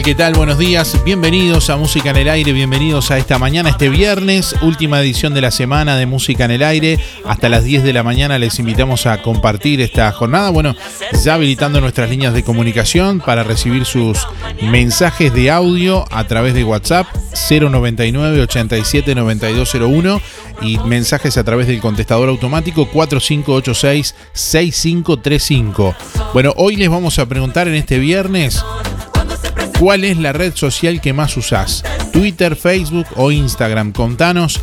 ¿Qué tal? Buenos días. Bienvenidos a Música en el Aire. Bienvenidos a esta mañana, este viernes, última edición de la semana de Música en el Aire. Hasta las 10 de la mañana les invitamos a compartir esta jornada. Bueno, ya habilitando nuestras líneas de comunicación para recibir sus mensajes de audio a través de WhatsApp 099 87 9201 y mensajes a través del contestador automático 4586 6535. Bueno, hoy les vamos a preguntar en este viernes ¿Cuál es la red social que más usás? Twitter, Facebook o Instagram. Contanos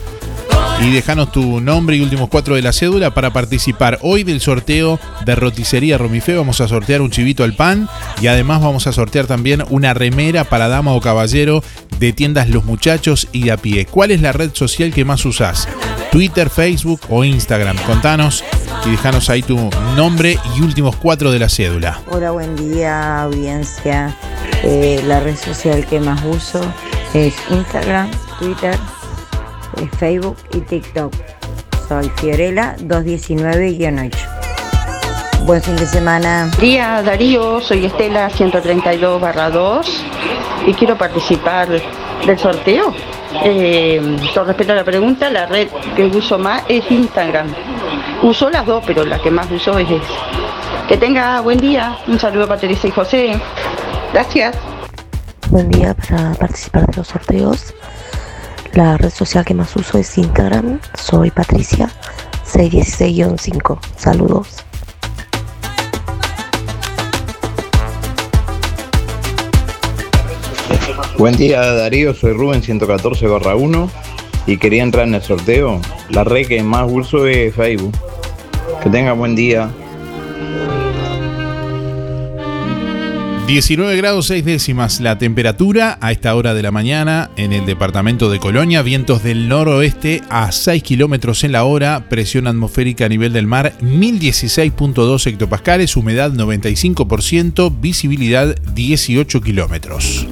y déjanos tu nombre y últimos cuatro de la cédula para participar hoy del sorteo de roticería Romifé. Vamos a sortear un chivito al pan y además vamos a sortear también una remera para dama o caballero de tiendas Los Muchachos y a pie. ¿Cuál es la red social que más usás? Twitter, Facebook o Instagram. Contanos y déjanos ahí tu nombre y últimos cuatro de la cédula. Hola, buen día, audiencia. Eh, la red social que más uso es Instagram, Twitter, eh, Facebook y TikTok. Soy Fiorella 219-8. Buen fin de semana. Día Darío, soy Estela 132 2 y quiero participar del sorteo. Eh, con respecto a la pregunta, la red que uso más es Instagram. Uso las dos, pero la que más uso es esa. Que tenga buen día. Un saludo para Teresa y José. Gracias. Buen día para participar de los sorteos. La red social que más uso es Instagram. Soy Patricia 616-5. Saludos. Buen día Darío, soy Rubén 114 1 y quería entrar en el sorteo. La red que más uso es Facebook. Que tenga buen día. 19 grados 6 décimas la temperatura a esta hora de la mañana en el departamento de Colonia, vientos del noroeste a 6 kilómetros en la hora, presión atmosférica a nivel del mar 1016.2 hectopascales, humedad 95%, visibilidad 18 kilómetros.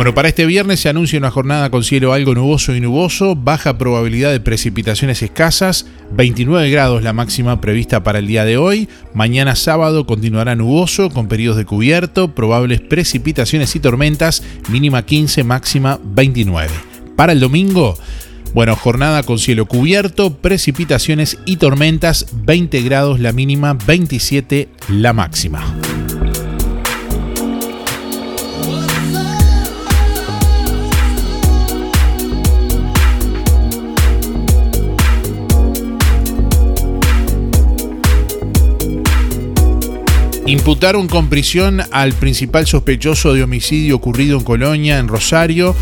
Bueno, para este viernes se anuncia una jornada con cielo algo nuboso y nuboso, baja probabilidad de precipitaciones escasas, 29 grados la máxima prevista para el día de hoy. Mañana sábado continuará nuboso con periodos de cubierto, probables precipitaciones y tormentas, mínima 15, máxima 29. Para el domingo, bueno, jornada con cielo cubierto, precipitaciones y tormentas, 20 grados la mínima, 27 la máxima. Imputaron con prisión al principal sospechoso de homicidio ocurrido en Colonia, en Rosario.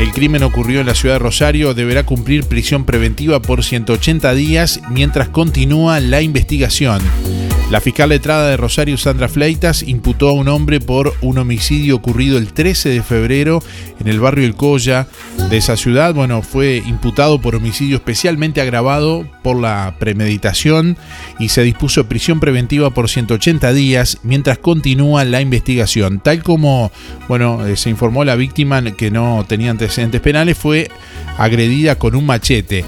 El crimen ocurrió en la ciudad de Rosario. Deberá cumplir prisión preventiva por 180 días mientras continúa la investigación. La fiscal letrada de Rosario, Sandra Fleitas, imputó a un hombre por un homicidio ocurrido el 13 de febrero en el barrio El Colla de esa ciudad. Bueno, fue imputado por homicidio especialmente agravado por la premeditación y se dispuso prisión preventiva por 180 días mientras continúa la investigación. Tal como, bueno, eh, se informó la víctima que no tenía antecedentes penales, fue agredida con un machete.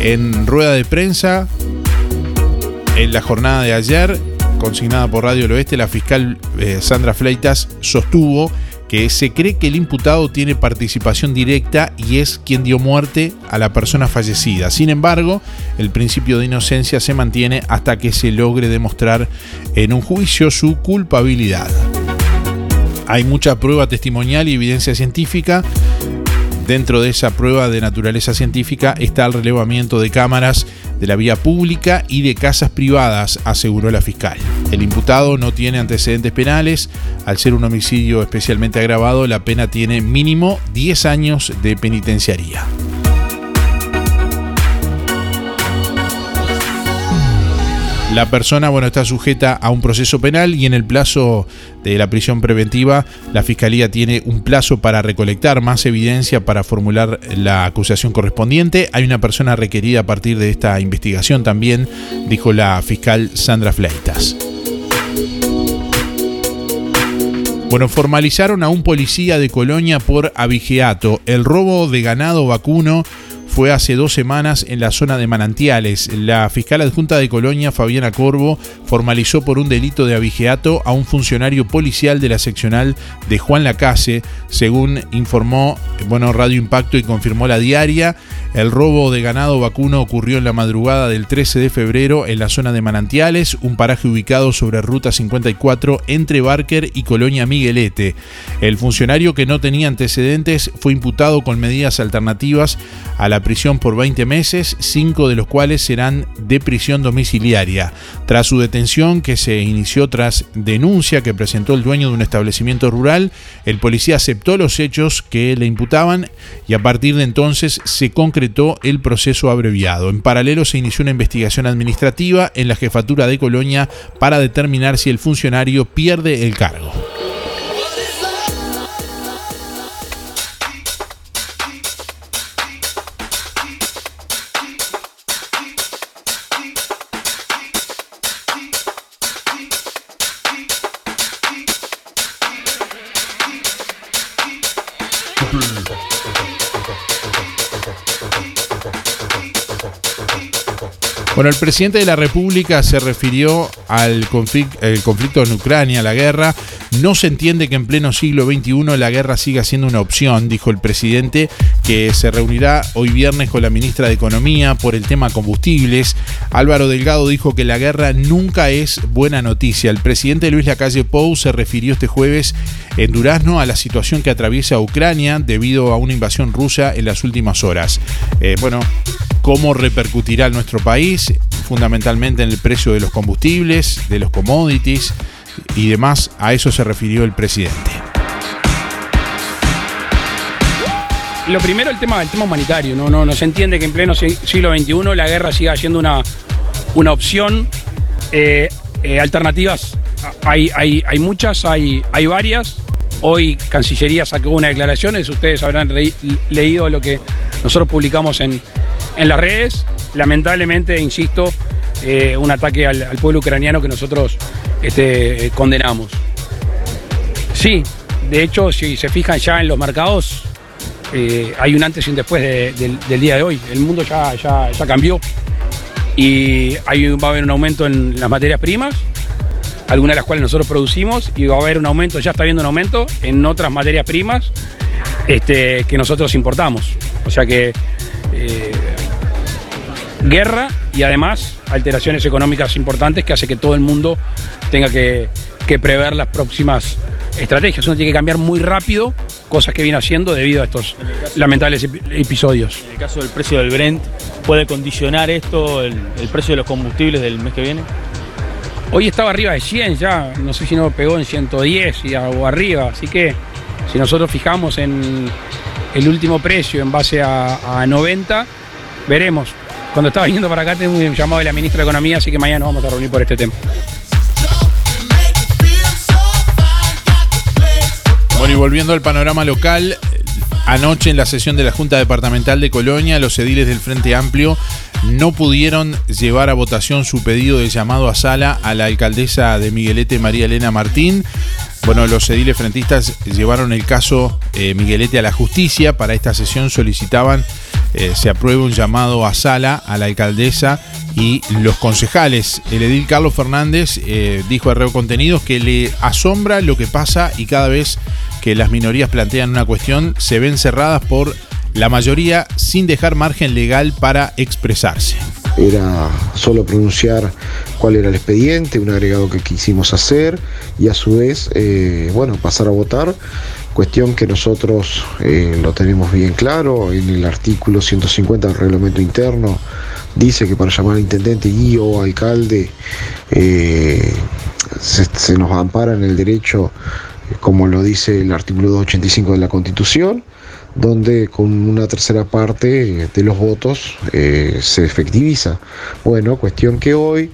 En rueda de prensa, en la jornada de ayer, consignada por Radio del Oeste, la fiscal eh, Sandra Fleitas sostuvo que se cree que el imputado tiene participación directa y es quien dio muerte a la persona fallecida. Sin embargo, el principio de inocencia se mantiene hasta que se logre demostrar en un juicio su culpabilidad. Hay mucha prueba testimonial y evidencia científica Dentro de esa prueba de naturaleza científica está el relevamiento de cámaras de la vía pública y de casas privadas, aseguró la fiscal. El imputado no tiene antecedentes penales. Al ser un homicidio especialmente agravado, la pena tiene mínimo 10 años de penitenciaría. La persona, bueno, está sujeta a un proceso penal y en el plazo de la prisión preventiva, la fiscalía tiene un plazo para recolectar más evidencia para formular la acusación correspondiente. Hay una persona requerida a partir de esta investigación también, dijo la fiscal Sandra Fleitas. Bueno, formalizaron a un policía de Colonia por abigeato. El robo de ganado vacuno fue hace dos semanas en la zona de Manantiales. La fiscal adjunta de Colonia, Fabiana Corvo, formalizó por un delito de abigeato a un funcionario policial de la seccional de Juan Lacase, según informó bueno, Radio Impacto y confirmó la diaria. El robo de ganado vacuno ocurrió en la madrugada del 13 de febrero en la zona de Manantiales, un paraje ubicado sobre Ruta 54 entre Barker y Colonia Miguelete. El funcionario que no tenía antecedentes fue imputado con medidas alternativas a la prisión por 20 meses, cinco de los cuales serán de prisión domiciliaria. Tras su detención, que se inició tras denuncia que presentó el dueño de un establecimiento rural, el policía aceptó los hechos que le imputaban y a partir de entonces se concretó el proceso abreviado. En paralelo se inició una investigación administrativa en la jefatura de Colonia para determinar si el funcionario pierde el cargo. Bueno, el presidente de la República se refirió al conflicto, en Ucrania, la guerra. No se entiende que en pleno siglo XXI la guerra siga siendo una opción, dijo el presidente, que se reunirá hoy viernes con la ministra de Economía por el tema combustibles. Álvaro Delgado dijo que la guerra nunca es buena noticia. El presidente Luis Lacalle Pou se refirió este jueves en Durazno a la situación que atraviesa Ucrania debido a una invasión rusa en las últimas horas. Eh, bueno, cómo repercutirá nuestro país, fundamentalmente en el precio de los combustibles, de los commodities y demás. A eso se refirió el presidente. Lo primero, el tema, el tema humanitario. No, no, no se entiende que en pleno siglo XXI la guerra siga siendo una, una opción. Eh, eh, alternativas hay, hay, hay muchas, hay, hay varias. Hoy Cancillería sacó una declaración, ustedes habrán leído lo que nosotros publicamos en, en las redes. Lamentablemente, insisto, eh, un ataque al, al pueblo ucraniano que nosotros este, condenamos. Sí, de hecho, si se fijan ya en los mercados, eh, hay un antes y un después de- del, día de hoy. El mundo ya, ya, cambió y va a haber un aumento en las materias primas, algunas de las cuales nosotros producimos, y va a haber un aumento, ya está habiendo un aumento en otras materias primas este, que nosotros importamos. O sea que eh, guerra y además alteraciones económicas importantes que hace que todo el mundo tenga que prever las próximas estrategias. Uno tiene que cambiar muy rápido cosas que viene haciendo debido a estos lamentables epi- episodios. En el caso del precio del Brent, ¿puede condicionar esto el, el precio de los combustibles del mes que viene? Hoy estaba arriba de 100 ya, no sé si no pegó en 110 y o arriba, así que si nosotros fijamos en el último precio en base a, a 90, veremos. Cuando estaba viniendo para acá tengo un llamado de la ministra de Economía, así que mañana nos vamos a reunir por este tema. Bueno, y volviendo al panorama local, anoche en la sesión de la Junta Departamental de Colonia, los ediles del Frente Amplio no pudieron llevar a votación su pedido de llamado a sala a la alcaldesa de Miguelete, María Elena Martín. Bueno, los ediles frentistas llevaron el caso eh, Miguelete a la justicia. Para esta sesión solicitaban eh, se apruebe un llamado a sala a la alcaldesa y los concejales. El edil Carlos Fernández eh, dijo a Reo Contenidos que le asombra lo que pasa y cada vez que las minorías plantean una cuestión se ven cerradas por la mayoría sin dejar margen legal para expresarse. era solo pronunciar cuál era el expediente, un agregado que quisimos hacer y a su vez, eh, bueno, pasar a votar, cuestión que nosotros eh, lo tenemos bien claro, en el artículo 150 del reglamento interno dice que para llamar al intendente y o alcalde eh, se, se nos ampara en el derecho, como lo dice el artículo 285 de la Constitución, donde con una tercera parte de los votos eh, se efectiviza. Bueno, cuestión que hoy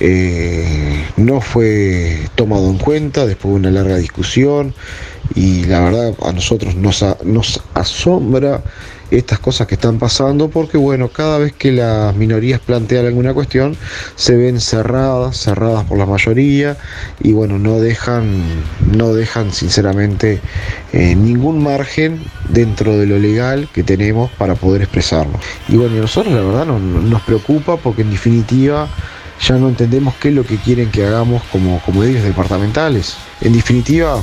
eh, no fue tomado en cuenta después de una larga discusión y la verdad a nosotros nos asombra estas cosas que están pasando porque bueno, cada vez que las minorías plantean alguna cuestión se ven cerradas, cerradas por la mayoría y bueno, no dejan, no dejan sinceramente eh, ningún margen dentro de lo legal que tenemos para poder expresarnos. Y bueno, y nosotros la verdad no- no- nos preocupa porque en definitiva ya no entendemos qué es lo que quieren que hagamos como, como ediles departamentales. En definitiva,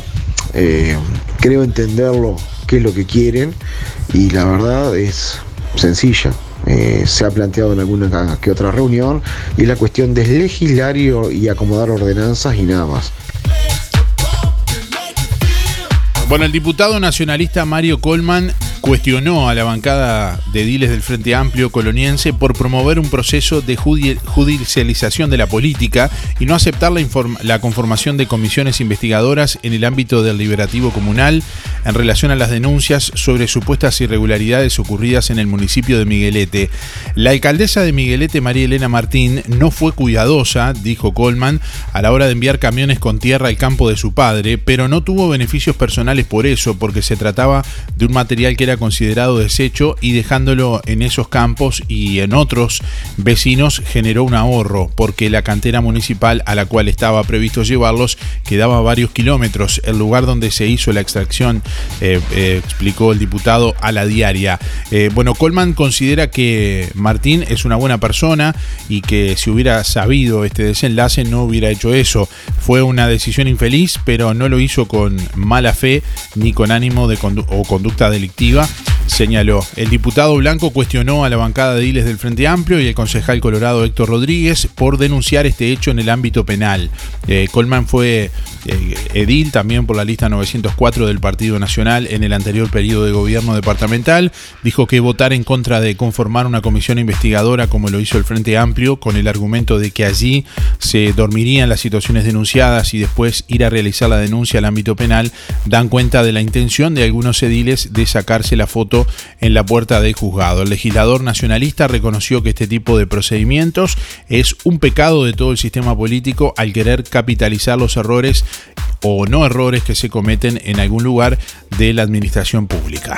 eh, creo entenderlo qué es lo que quieren y la verdad es sencilla. Eh, se ha planteado en alguna que otra reunión y la cuestión de legislar y, y acomodar ordenanzas y nada más. Bueno, el diputado nacionalista Mario Colman cuestionó a la bancada de ediles del Frente Amplio coloniense por promover un proceso de judi- judicialización de la política y no aceptar la, la conformación de comisiones investigadoras en el ámbito del liberativo comunal en relación a las denuncias sobre supuestas irregularidades ocurridas en el municipio de Miguelete. La alcaldesa de Miguelete, María Elena Martín, no fue cuidadosa, dijo Colman, a la hora de enviar camiones con tierra al campo de su padre, pero no tuvo beneficios personales por eso, porque se trataba de un material que era considerado desecho y dejándolo en esos campos y en otros vecinos generó un ahorro, porque la cantera municipal a la cual estaba previsto llevarlos quedaba a varios kilómetros. El lugar donde se hizo la extracción, eh, eh, explicó el diputado a la diaria. Eh, bueno, Colman considera que Martín es una buena persona y que si hubiera sabido este desenlace no hubiera hecho eso. Fue una decisión infeliz, pero no lo hizo con mala fe ni con ánimo de o conducta delictiva, señaló. El diputado blanco cuestionó a la bancada de Diles del Frente Amplio y el concejal colorado Héctor Rodríguez por denunciar este hecho en el ámbito penal. Eh, Colman fue eh, edil también por la lista 904 del Partido Nacional en el anterior periodo de gobierno departamental. Dijo que votar en contra de conformar una comisión investigadora como lo hizo el Frente Amplio con el argumento de que allí se dormirían las situaciones denunciadas y después ir a realizar la denuncia al ámbito penal dan cuenta de la intención de algunos ediles de sacarse la foto en la puerta del juzgado. El legislador nacionalista reconoció que este tipo de procedimientos es un pecado de todo el sistema político al querer capitalizar los errores o no errores que se cometen en algún lugar de la administración pública.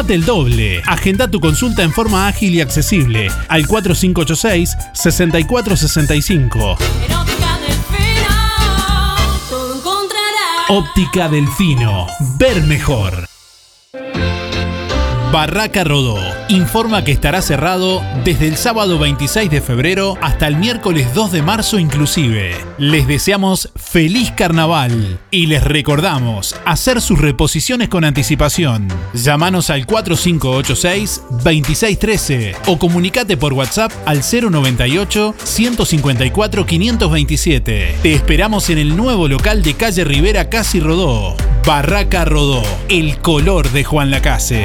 el doble. Agenda tu consulta en forma ágil y accesible al 4586-6465. Óptica Delfino. Ver mejor. Barraca Rodó informa que estará cerrado desde el sábado 26 de febrero hasta el miércoles 2 de marzo inclusive. Les deseamos feliz carnaval y les recordamos hacer sus reposiciones con anticipación. Llámanos al 4586-2613 o comunicate por WhatsApp al 098-154-527. Te esperamos en el nuevo local de calle Rivera Casi Rodó. Barraca Rodó, el color de Juan Lacase.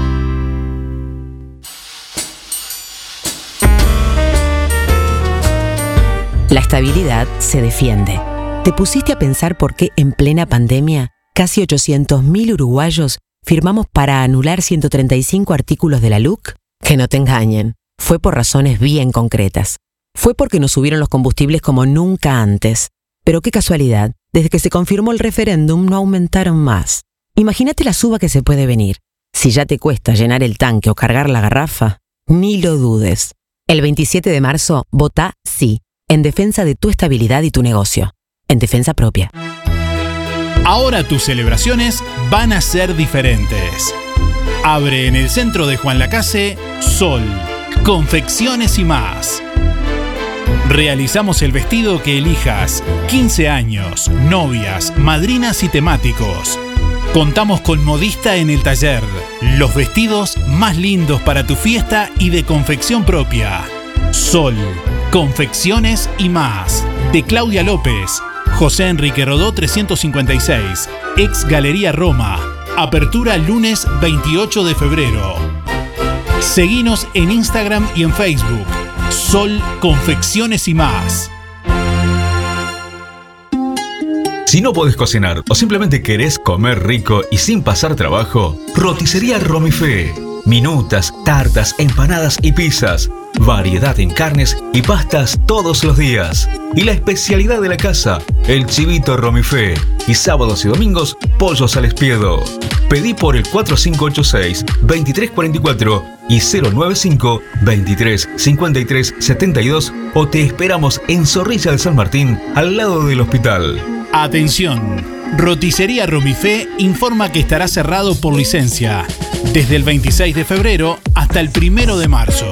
La estabilidad se defiende. ¿Te pusiste a pensar por qué en plena pandemia casi 800.000 uruguayos firmamos para anular 135 artículos de la LUC? Que no te engañen, fue por razones bien concretas. Fue porque nos subieron los combustibles como nunca antes. Pero qué casualidad, desde que se confirmó el referéndum no aumentaron más. Imagínate la suba que se puede venir. Si ya te cuesta llenar el tanque o cargar la garrafa, ni lo dudes. El 27 de marzo, vota sí en defensa de tu estabilidad y tu negocio, en defensa propia. Ahora tus celebraciones van a ser diferentes. Abre en el centro de Juan Lacase Sol, confecciones y más. Realizamos el vestido que elijas, 15 años, novias, madrinas y temáticos. Contamos con modista en el taller, los vestidos más lindos para tu fiesta y de confección propia. Sol, confecciones y más. De Claudia López, José Enrique Rodó 356, ex Galería Roma. Apertura lunes 28 de febrero. Seguinos en Instagram y en Facebook. Sol, confecciones y más. Si no podés cocinar o simplemente querés comer rico y sin pasar trabajo, roticería Romifé. Minutas, tartas, empanadas y pizzas. Variedad en carnes y pastas todos los días. Y la especialidad de la casa, el chivito Romifé. Y sábados y domingos, pollos al espiedo. Pedí por el 4586-2344 y 095-235372 o te esperamos en Zorrilla de San Martín, al lado del hospital. Atención. Roticería Romifé informa que estará cerrado por licencia desde el 26 de febrero hasta el 1 de marzo.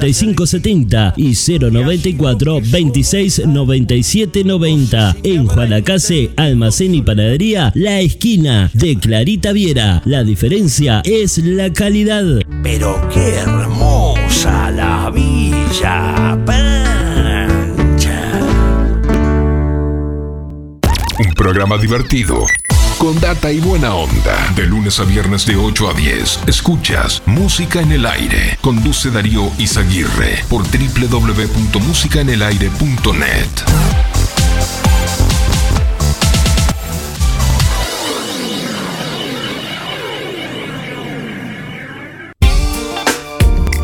5570 y 094 26 97 90. En Juanacase, Almacén y Panadería, La Esquina de Clarita Viera. La diferencia es la calidad. Pero qué hermosa la Villa Pancha. Un programa divertido. Con data y buena onda. De lunes a viernes de 8 a 10. Escuchas Música en el Aire. Conduce Darío Izaguirre por www.musicaenelaire.net.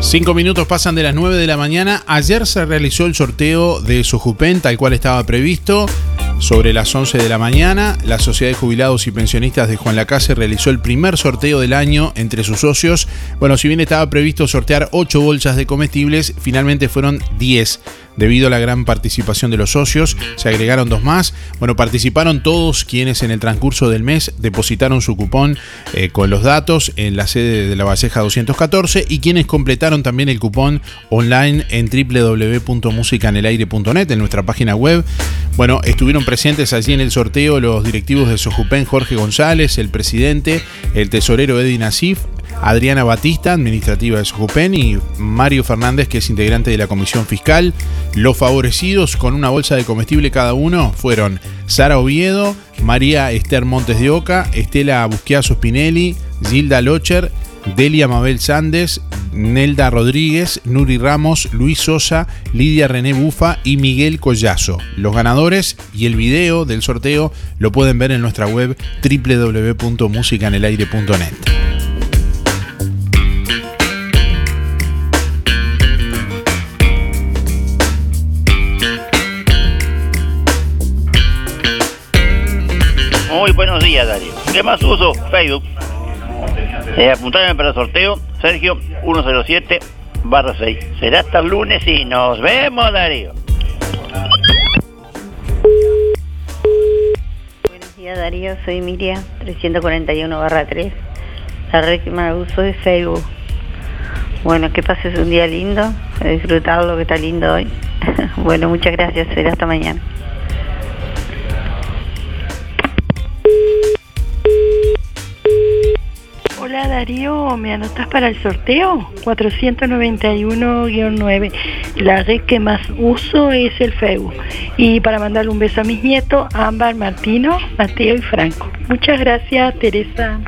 Cinco minutos pasan de las 9 de la mañana. Ayer se realizó el sorteo de Sojupen, tal cual estaba previsto. Sobre las 11 de la mañana, la Sociedad de Jubilados y Pensionistas de Juan Lacase realizó el primer sorteo del año entre sus socios. Bueno, si bien estaba previsto sortear 8 bolsas de comestibles, finalmente fueron 10. Debido a la gran participación de los socios, se agregaron dos más. Bueno, participaron todos quienes en el transcurso del mes depositaron su cupón eh, con los datos en la sede de la Valleja 214 y quienes completaron también el cupón online en www.musicanelaire.net en nuestra página web. Bueno, estuvieron presentes allí en el sorteo los directivos de Sojupen Jorge González, el presidente, el tesorero Eddie Nasif, Adriana Batista, administrativa de Sojupen, y Mario Fernández, que es integrante de la Comisión Fiscal. Los favorecidos con una bolsa de comestible cada uno fueron Sara Oviedo, María Esther Montes de Oca, Estela Busquiazo Spinelli, Gilda Locher, Delia Mabel Sández, Nelda Rodríguez, Nuri Ramos, Luis Sosa, Lidia René Bufa y Miguel Collazo. Los ganadores y el video del sorteo lo pueden ver en nuestra web www.musicanelaire.net. Muy buenos días, Darío. ¿Qué más uso? Facebook. Eh, apuntarme para el sorteo, Sergio 107 barra 6. Será hasta el lunes y nos vemos, Darío. Buenos días Darío, soy Miriam, 341 barra 3. La red que más uso es Facebook. Bueno, que pases un día lindo, disfrutar lo que está lindo hoy. bueno, muchas gracias, será hasta mañana. Hola Darío, ¿me anotas para el sorteo? 491-9. La red que más uso es el Facebook. Y para mandarle un beso a mis nietos, Ámbar, Martino, Mateo y Franco. Muchas gracias, Teresa.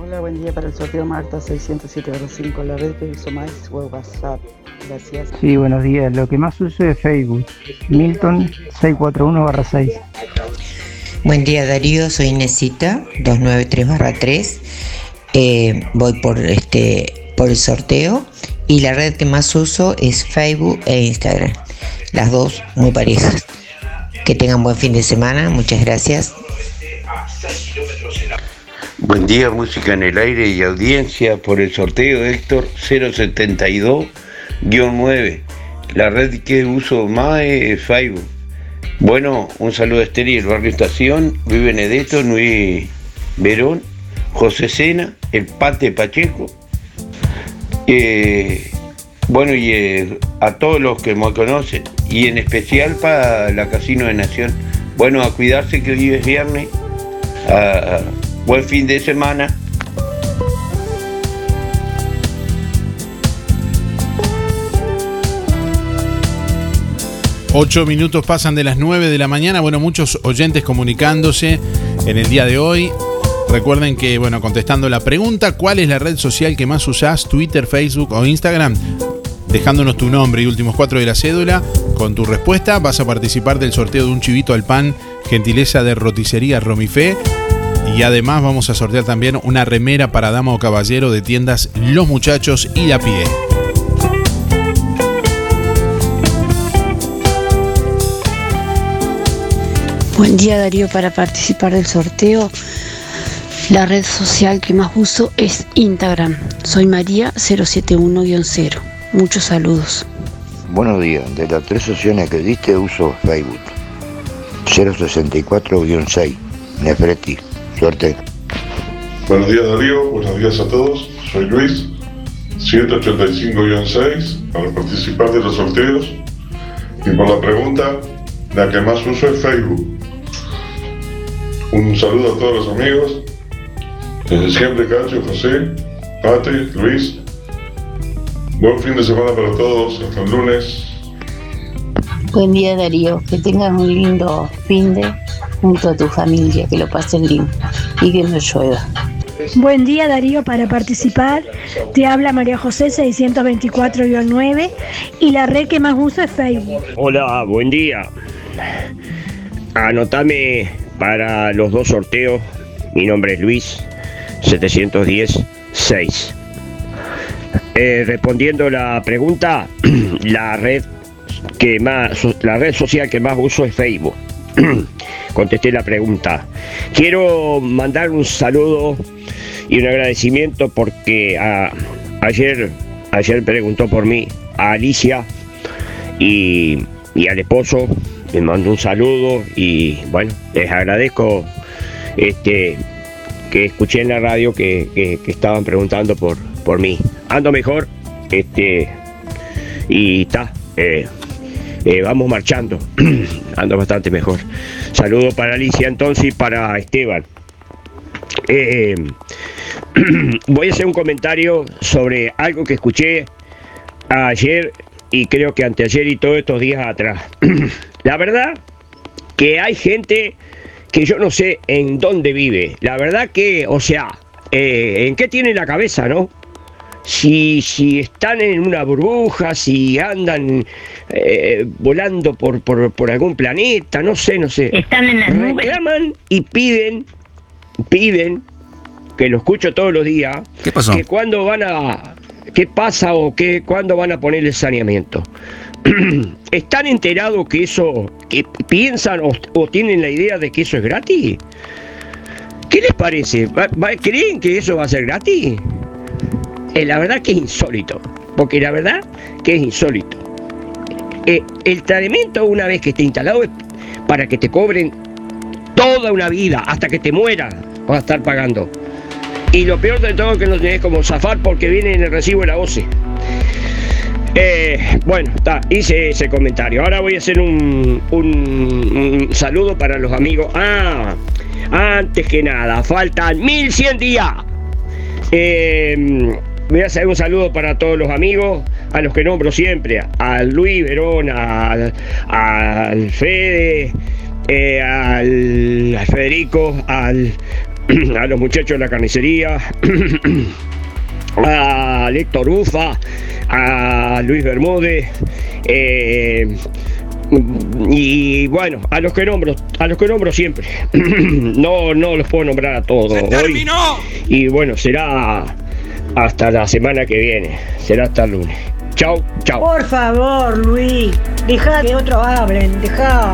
Hola, buen día para el sorteo Marta 607-5. La red que uso más es WhatsApp. Gracias. Sí, buenos días. Lo que más uso es Facebook. Milton 641-6. Buen día Darío, soy Inesita, 293-3. Eh, voy por este por el sorteo y la red que más uso es Facebook e Instagram. Las dos muy parejas. Que tengan buen fin de semana, muchas gracias. Buen día, música en el aire y audiencia por el sorteo Héctor 072-9. La red que uso más es Facebook. Bueno, un saludo a el barrio Estación, Luis Benedetto, Luis Verón, José Sena, el Pate Pacheco. Eh, bueno, y eh, a todos los que me conocen, y en especial para la Casino de Nación. Bueno, a cuidarse que hoy es viernes. a- buen fin de semana. Ocho minutos pasan de las 9 de la mañana. Bueno, muchos oyentes comunicándose en el día de hoy. Recuerden que, bueno, contestando la pregunta, ¿cuál es la red social que más usás? Twitter, Facebook o Instagram. Dejándonos tu nombre y últimos cuatro de la cédula. Con tu respuesta vas a participar del sorteo de un chivito al pan, gentileza de roticería Romifé. Y además vamos a sortear también una remera para dama o caballero de tiendas Los Muchachos y de a pie. Buen día Darío, para participar del sorteo, la red social que más uso es Instagram. Soy María 071-0. Muchos saludos. Buenos días, de las tres opciones que diste uso Facebook. 064-6. Nefreti, suerte. Buenos días Darío, buenos días a todos. Soy Luis, 185-6 para participar de los sorteos. Y por la pregunta, la que más uso es Facebook. Un saludo a todos los amigos. Desde siempre, Cacho, José, Pate, Luis. Buen fin de semana para todos. Hasta el lunes. Buen día Darío, que tengas un lindo fin de junto a tu familia, que lo pasen lindo y que no llueva. Buen día Darío, para participar te habla María José 624-9 y la red que más uso es Facebook. Hola, buen día. Anotame para los dos sorteos. Mi nombre es Luis, 710-6. Eh, respondiendo la pregunta, la red que más, la red social que más uso es Facebook. Contesté la pregunta. Quiero mandar un saludo y un agradecimiento porque a- ayer, ayer preguntó por mí a Alicia y, y al esposo. Me mandó un saludo y bueno, les agradezco este que escuché en la radio que, que- que estaban preguntando por, por mí. Ando mejor, este, y está, eh, eh, vamos marchando, ando bastante mejor. Saludo para Alicia entonces y para Esteban. Eh, voy a hacer un comentario sobre algo que escuché ayer y creo que anteayer y todos estos días atrás. La verdad que hay gente que yo no sé en dónde vive. La verdad que, o sea, eh, en qué tiene la cabeza, ¿no? Si, si están en una burbuja, si andan eh, volando por, por, por algún planeta, no sé, no sé. Están en las nubes. Reclaman y piden, piden, que lo escucho todos los días, ¿Qué pasó? que cuándo van a, qué pasa o qué, cuándo van a poner el saneamiento. ¿Están enterados que eso, que piensan o, tienen la idea de que eso es gratis? ¿Qué les parece? ¿Va- va- ¿Creen que eso va a ser gratis? Eh, la verdad que es insólito, porque la verdad que es insólito. Eh, el tratamiento una vez que esté instalado es para que te cobren toda una vida, hasta que te mueras, vas a estar pagando. Y lo peor de todo es que no tenés como zafar porque viene en el recibo de la OCE. Eh, bueno, está, hice ese comentario. Ahora voy a hacer un, un- saludo para los amigos. Ah, antes que nada, faltan 1100 días. Eh, voy a hacer un saludo para todos los amigos, a los que nombro siempre, a Luis Verón, al, al Fede, eh, al, al Federico, al, a los muchachos de la carnicería, a Héctor Ufa, a Luis Bermúdez, eh, y bueno, a los que nombro, a los que nombro siempre. no, no los puedo nombrar a todos hoy. Y bueno, será hasta la semana que viene. Será hasta el lunes. Chau, chau. Por favor, Luis, deja que otros hablen, deja.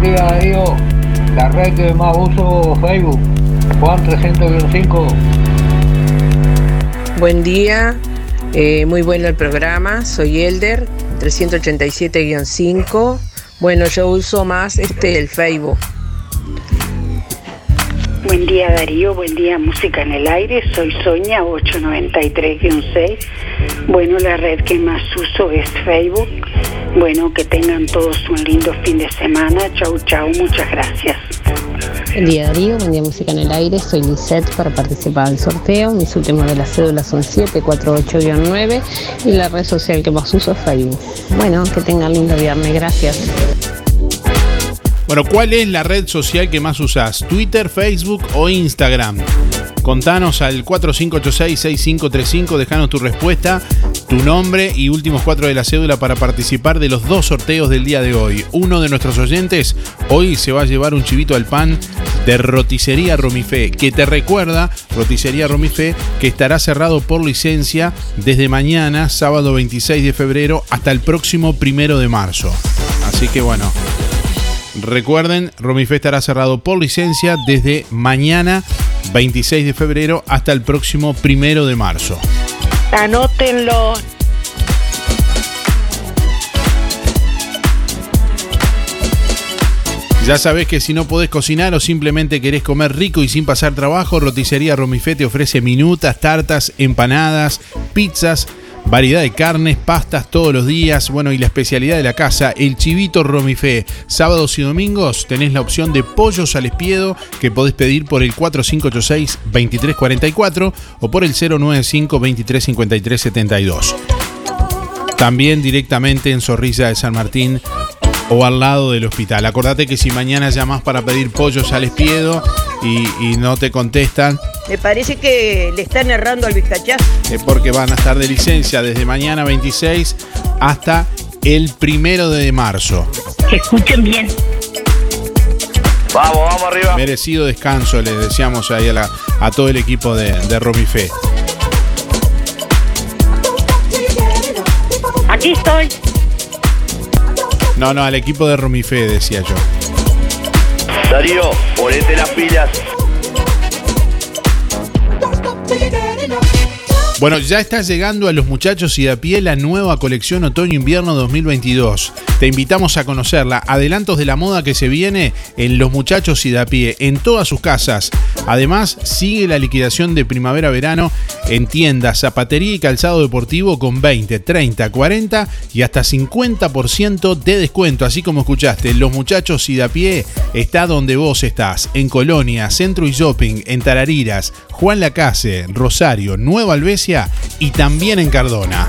Día Darío, la red que más uso Facebook, Juan 305. Buen día, eh, muy bueno el programa, soy Elder, 387-5. Bueno, yo uso más este el Facebook. Buen día Darío, buen día Música en el Aire, soy Soña 893-6. Bueno, la red que más uso es Facebook. Bueno, que tengan todos un lindo fin de semana. Chau, chau, muchas gracias. Buen día Darío, buen día Música en el Aire, soy Lisette para participar del sorteo. Mis últimos de las cédulas son 748-9 y la red social que más uso es Facebook. Bueno, que tengan lindo viernes, gracias. Bueno, ¿cuál es la red social que más usás? ¿Twitter, Facebook o Instagram? Contanos al 4586-6535, dejanos tu respuesta, tu nombre y últimos cuatro de la cédula para participar de los dos sorteos del día de hoy. Uno de nuestros oyentes hoy se va a llevar un chivito al pan de Roticería Romifé, que te recuerda, Roticería Romifé, que estará cerrado por licencia desde mañana, sábado 26 de febrero, hasta el próximo primero de marzo. Así que bueno, Recuerden, Romifé estará cerrado por licencia desde mañana 26 de febrero hasta el próximo primero de marzo. Anótenlo. Ya sabés que si no podés cocinar o simplemente querés comer rico y sin pasar trabajo, Roticería Romifé te ofrece minutas, tartas, empanadas, pizzas, variedad de carnes, pastas todos los días. Bueno, y la especialidad de la casa, el chivito Romifé. Sábados y domingos tenés la opción de pollos al espiedo que podés pedir por el 4586-2344 o por el 095-2353-72. También directamente en Zorrilla de San Martín o al lado del hospital. Acordate que si mañana llamas para pedir pollos al espiedo y, y no te contestan, Me parece que le están errando al vizcachazo. es porque van a estar de licencia desde mañana 26 hasta el primero de marzo. Escuchen bien. Vamos, vamos arriba. Merecido descanso, le deseamos ahí a, la- a todo el equipo de, de Romifé. Aquí estoy. No, no, al equipo de Romifé, decía yo. Darío, ponete las pilas. Bueno, ya está llegando a los muchachos y a pie la nueva colección Otoño-Invierno 2022. Te invitamos a conocerla. Adelantos de la moda que se viene en los muchachos y de a pie, en todas sus casas. Además, sigue la liquidación de primavera-verano en tiendas, zapatería y calzado deportivo con 20, 30, 40 y hasta 50% de descuento. Así como escuchaste, los muchachos y de a pie está donde vos estás. En Colonia, Centro y Shopping, en Tarariras, Juan Lacase, Rosario, Nueva Albesia y también en Cardona.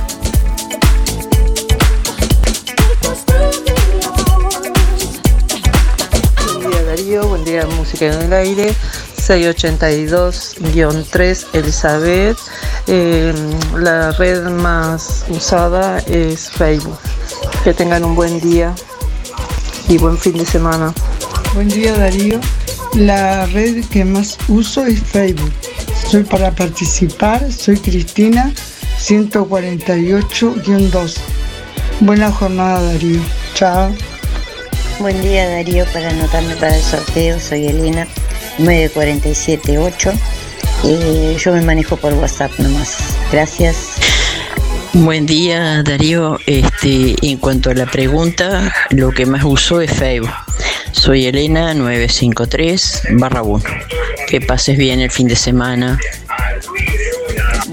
Buen día Música en el Aire, 682-3 Elizabeth. Eh, la red más usada es Facebook. Que tengan un buen día y buen fin de semana. Buen día Darío. La red que más uso es Facebook. Soy para participar, soy Cristina 148-2. Buena jornada Darío. Chao. Buen día Darío, para anotarme para el sorteo soy Elena 9478. Eh, yo me manejo por WhatsApp nomás. Gracias. Buen día Darío, este, en cuanto a la pregunta, lo que más uso es Facebook. Soy Elena 953 barra 1. Que pases bien el fin de semana.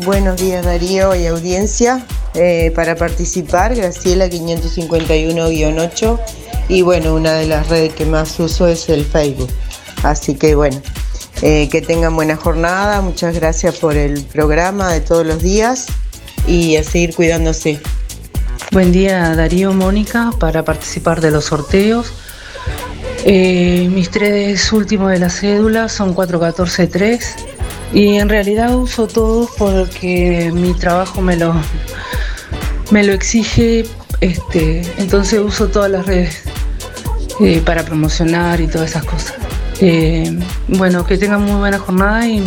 Buenos días Darío y audiencia. Eh, para participar, Graciela 551-8. Y bueno, una de las redes que más uso es el Facebook. Así que bueno, eh, que tengan buena jornada. Muchas gracias por el programa de todos los días y a seguir cuidándose. Buen día Darío, Mónica, para participar de los sorteos. Eh, mis tres últimos de la cédula son 4143 y en realidad uso todos porque mi trabajo me lo, me lo exige, este, entonces uso todas las redes eh, para promocionar y todas esas cosas. Eh, bueno, que tengan muy buena jornada y, y-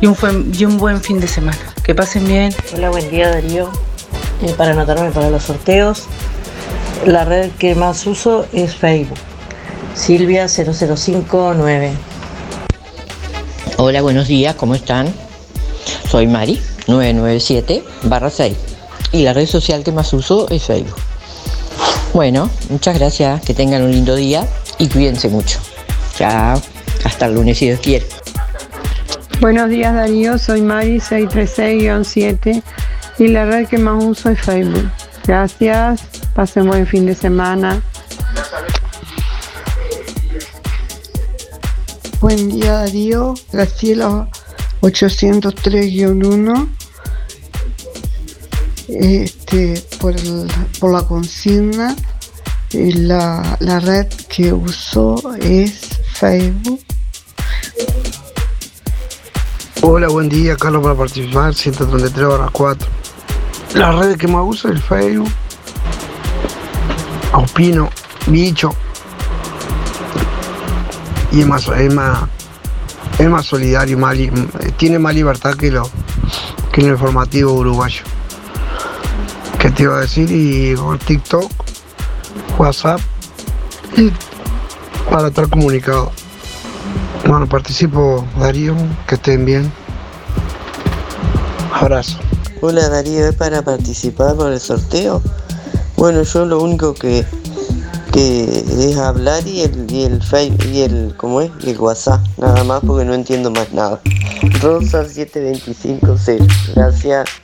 y un, buen, y un buen fin de semana. Que pasen bien. Hola, buen día Darío. Eh, para anotarme para los sorteos, la red que más uso es Facebook. Silvia 0059. Hola, buenos días, ¿cómo están? Soy Mari, 997 barra 6. Y la red social que más uso es Facebook. Bueno, muchas gracias, que tengan un lindo día y cuídense mucho. Chao, hasta el lunes si Dios quiere. Buenos días Darío, soy Mari 636-7 y la red que más uso es Facebook. Gracias, pasen buen fin de semana. Buen día Darío. Graciela 803-1. Este, por, el- por la consigna, eh, la, la red que uso es Facebook. Hola, buen día, Carlos, para participar, 133 barra 4. La red que más uso es el Facebook. Opino, bicho. Y es más, es más, es más solidario, li- tiene más libertad que, lo, que el informativo uruguayo. ¿Qué te iba a decir? Y con TikTok, WhatsApp, y para estar comunicado. Bueno, participo, Darío, que estén bien. Abrazo. Hola Darío, ¿es para participar por el sorteo? Bueno, yo lo único que, que es hablar y el, y el Facebook y el, ¿cómo es? El WhatsApp, nada más porque no entiendo más nada. Rosa 7250, gracias.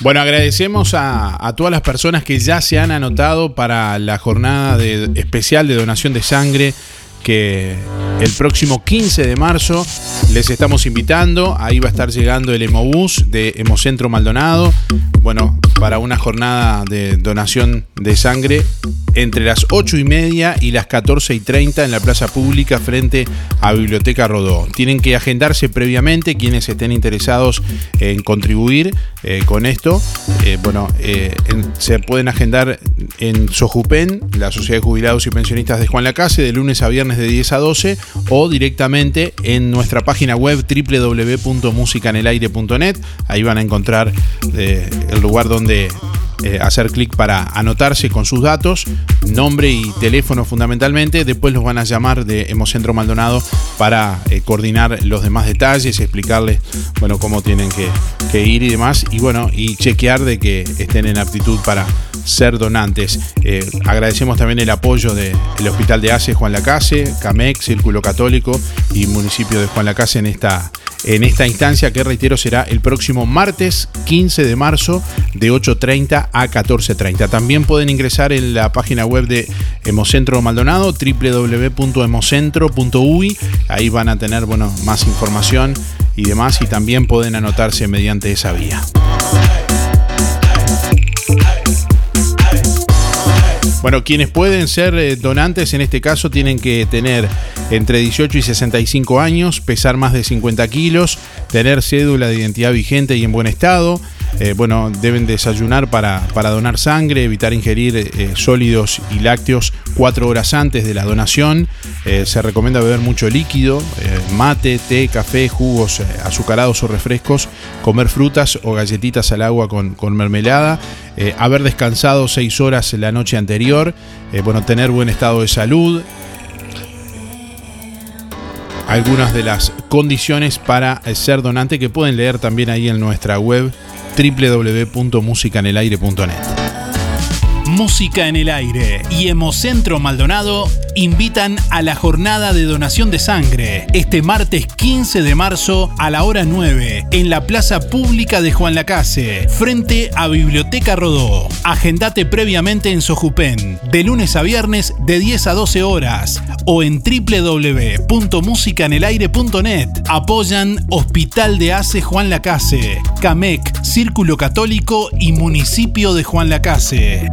Bueno, agradecemos a, todas las personas que ya se han anotado para la jornada de- especial de donación de sangre que el próximo 15 de marzo les estamos invitando. Ahí va a estar llegando el Hemobús de Hemocentro Maldonado. Bueno, para una jornada de donación de sangre entre las 8 y media y las 14 y 30 en la plaza pública frente a Biblioteca Rodó. Tienen que agendarse previamente quienes estén interesados en contribuir eh, con esto. Eh, bueno, eh, se pueden agendar en Sojupen, la Sociedad de Jubilados y Pensionistas de Juan Lacase, de lunes a viernes de 10 a 12 o directamente en nuestra página web www.musicanelaire.net. Ahí van a encontrar eh, el lugar donde eh, hacer clic para anotarse con sus datos, nombre y teléfono fundamentalmente. Después los van a llamar de Hemocentro Maldonado para eh, coordinar los demás detalles, explicarles bueno, cómo tienen que, que ir y demás. Y bueno, y chequear de que estén en aptitud para ser donantes. Eh, agradecemos también el apoyo del Hospital de ACE Juan Lacase, CAMEC, Círculo Católico y municipio de Juan Lacase en esta, en esta instancia que reitero será el próximo martes 15 de marzo de 8.30 a 14.30. También pueden ingresar en la página web de Hemocentro Maldonado, www.hemocentro.uy. Ahí van a tener bueno, más información y demás y también pueden anotarse mediante esa vía. Bueno, quienes pueden ser eh, donantes en este caso tienen que tener entre 18 y 65 años, pesar más de 50 kilos, tener cédula de identidad vigente y en buen estado. Eh, bueno, deben desayunar para, para donar sangre, evitar ingerir eh, sólidos y lácteos cuatro horas antes de la donación. Eh, se recomienda beber mucho líquido, mate, té, café, jugos azucarados o refrescos, comer frutas o galletitas al agua con, con mermelada, haber descansado seis horas la noche anterior, bueno, tener buen estado de salud, algunas de las condiciones para eh, ser donante que pueden leer también ahí en nuestra web www.musicanelaire.net. Música en el aire y Hemocentro Maldonado invitan a la jornada de donación de sangre este martes 15 de marzo a la hora 9 en la Plaza Pública de Juan Lacase, frente a Biblioteca Rodó. Agendate previamente en Sojupen, de lunes a viernes de 10 a 12 horas o en www.musicanelaire.net. Apoyan Hospital de Ace Juan Lacase, CAMEC, Círculo Católico y Municipio de Juan Lacase.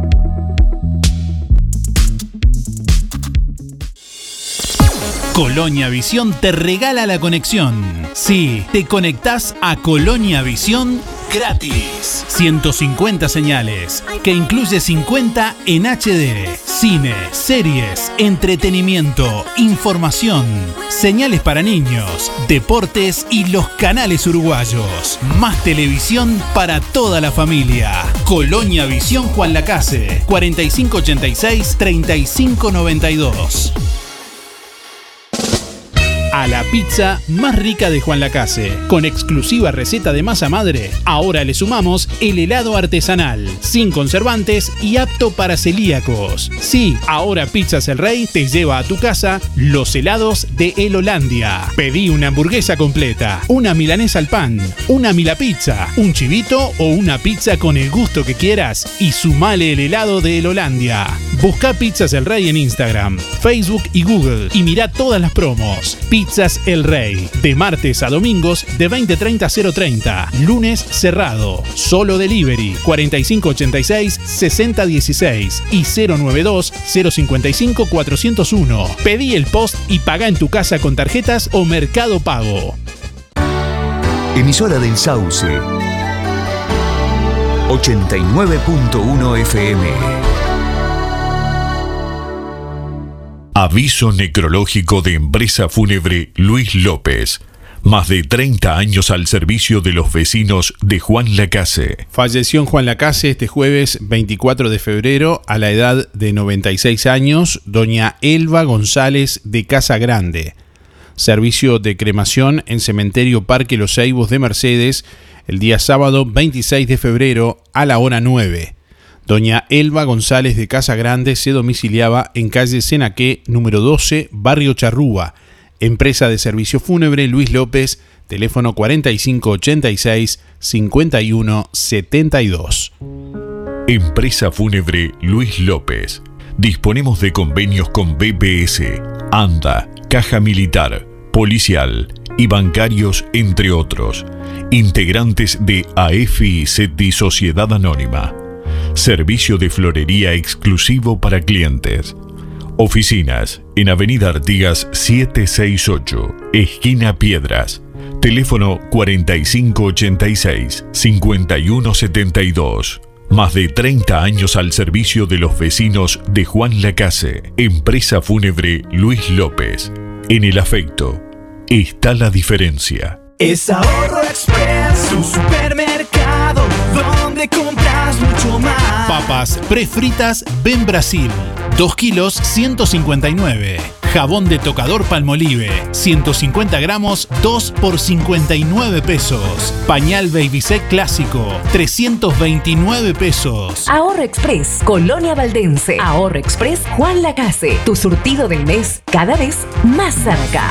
Colonia Visión te regala la conexión. Sí, te conectás a Colonia Visión gratis. 150 señales, que incluye 50 en HD. Cine, series, entretenimiento, información, señales para niños, deportes y los canales uruguayos. Más televisión para toda la familia. Colonia Visión Juan Lacase, 4586-3592 a la pizza más rica de Juan Lacase. Con exclusiva receta de masa madre, ahora le sumamos el helado artesanal, sin conservantes y apto para celíacos. Sí, ahora Pizzas El Rey te lleva a tu casa los helados de El Holandia. Pedí una hamburguesa completa, una milanesa al pan, una mila pizza, un chivito o una pizza con el gusto que quieras y sumale el helado de El Holandia. Busca Pizzas El Rey en Instagram, Facebook y Google y mira todas las promos. Pizzas El Rey, de martes a domingos de 20.30 a 0.30, lunes cerrado, solo delivery 4586-6016 y 092-055-401. Pedí el post y paga en tu casa con tarjetas o Mercado Pago. Emisora del Sauce. 89.1 FM. Aviso necrológico de empresa fúnebre Luis López. Más de 30 años al servicio de los vecinos de Juan Lacase. Falleció en Juan Lacase este jueves 24 de febrero a la edad de 96 años, doña Elba González de Casa Grande. Servicio de cremación en Cementerio Parque Los Ceibos de Mercedes el día sábado 26 de febrero a la hora 9. Doña Elba González de Casa Grande se domiciliaba en calle Senaque, número 12, Barrio Charrúa. Empresa de servicio fúnebre Luis López, teléfono 4586-5172. Empresa Fúnebre Luis López. Disponemos de convenios con BPS, ANDA, Caja Militar, Policial y bancarios, entre otros. Integrantes de AFI Sociedad Anónima. Servicio de florería exclusivo para clientes. Oficinas en Avenida Artigas 768, esquina Piedras. Teléfono 4586-5172. Más de 30 años al servicio de los vecinos de Juan Lacase. Empresa Fúnebre Luis López. En el afecto está la diferencia. Es Ahorro Express, un supermercado donde compras mucho más. Papas prefritas Ben Brasil, 2 kilos 159. Jabón de tocador Palmolive, 150 gramos, 2 por 59 pesos. Pañal Babysec clásico, 329 pesos. Ahorro Express, Colonia Valdense. Ahorro Express, Juan Lacase. Tu surtido del mes cada vez más cerca.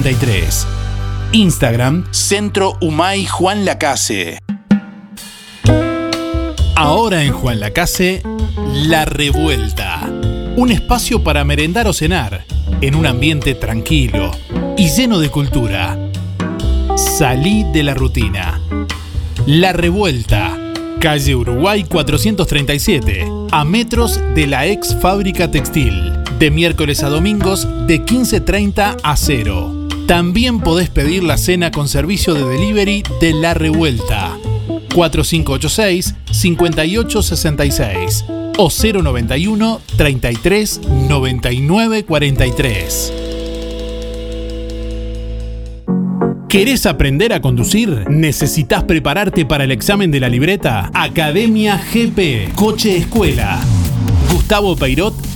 93. Instagram, Centro Humay Juan Lacase. Ahora en Juan Lacase, La Revuelta. Un espacio para merendar o cenar, en un ambiente tranquilo y lleno de cultura. Salí de la rutina. La Revuelta. Calle Uruguay 437, a metros de la ex fábrica textil. De miércoles a domingos de 15.30 a 0. También podés pedir la cena con servicio de delivery de La Revuelta. 4586-5866 o 091 33 99 43. ¿Querés aprender a conducir? ¿Necesitas prepararte para el examen de la libreta? Academia GP, Coche Escuela. Gustavo Peirot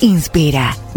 Inspira.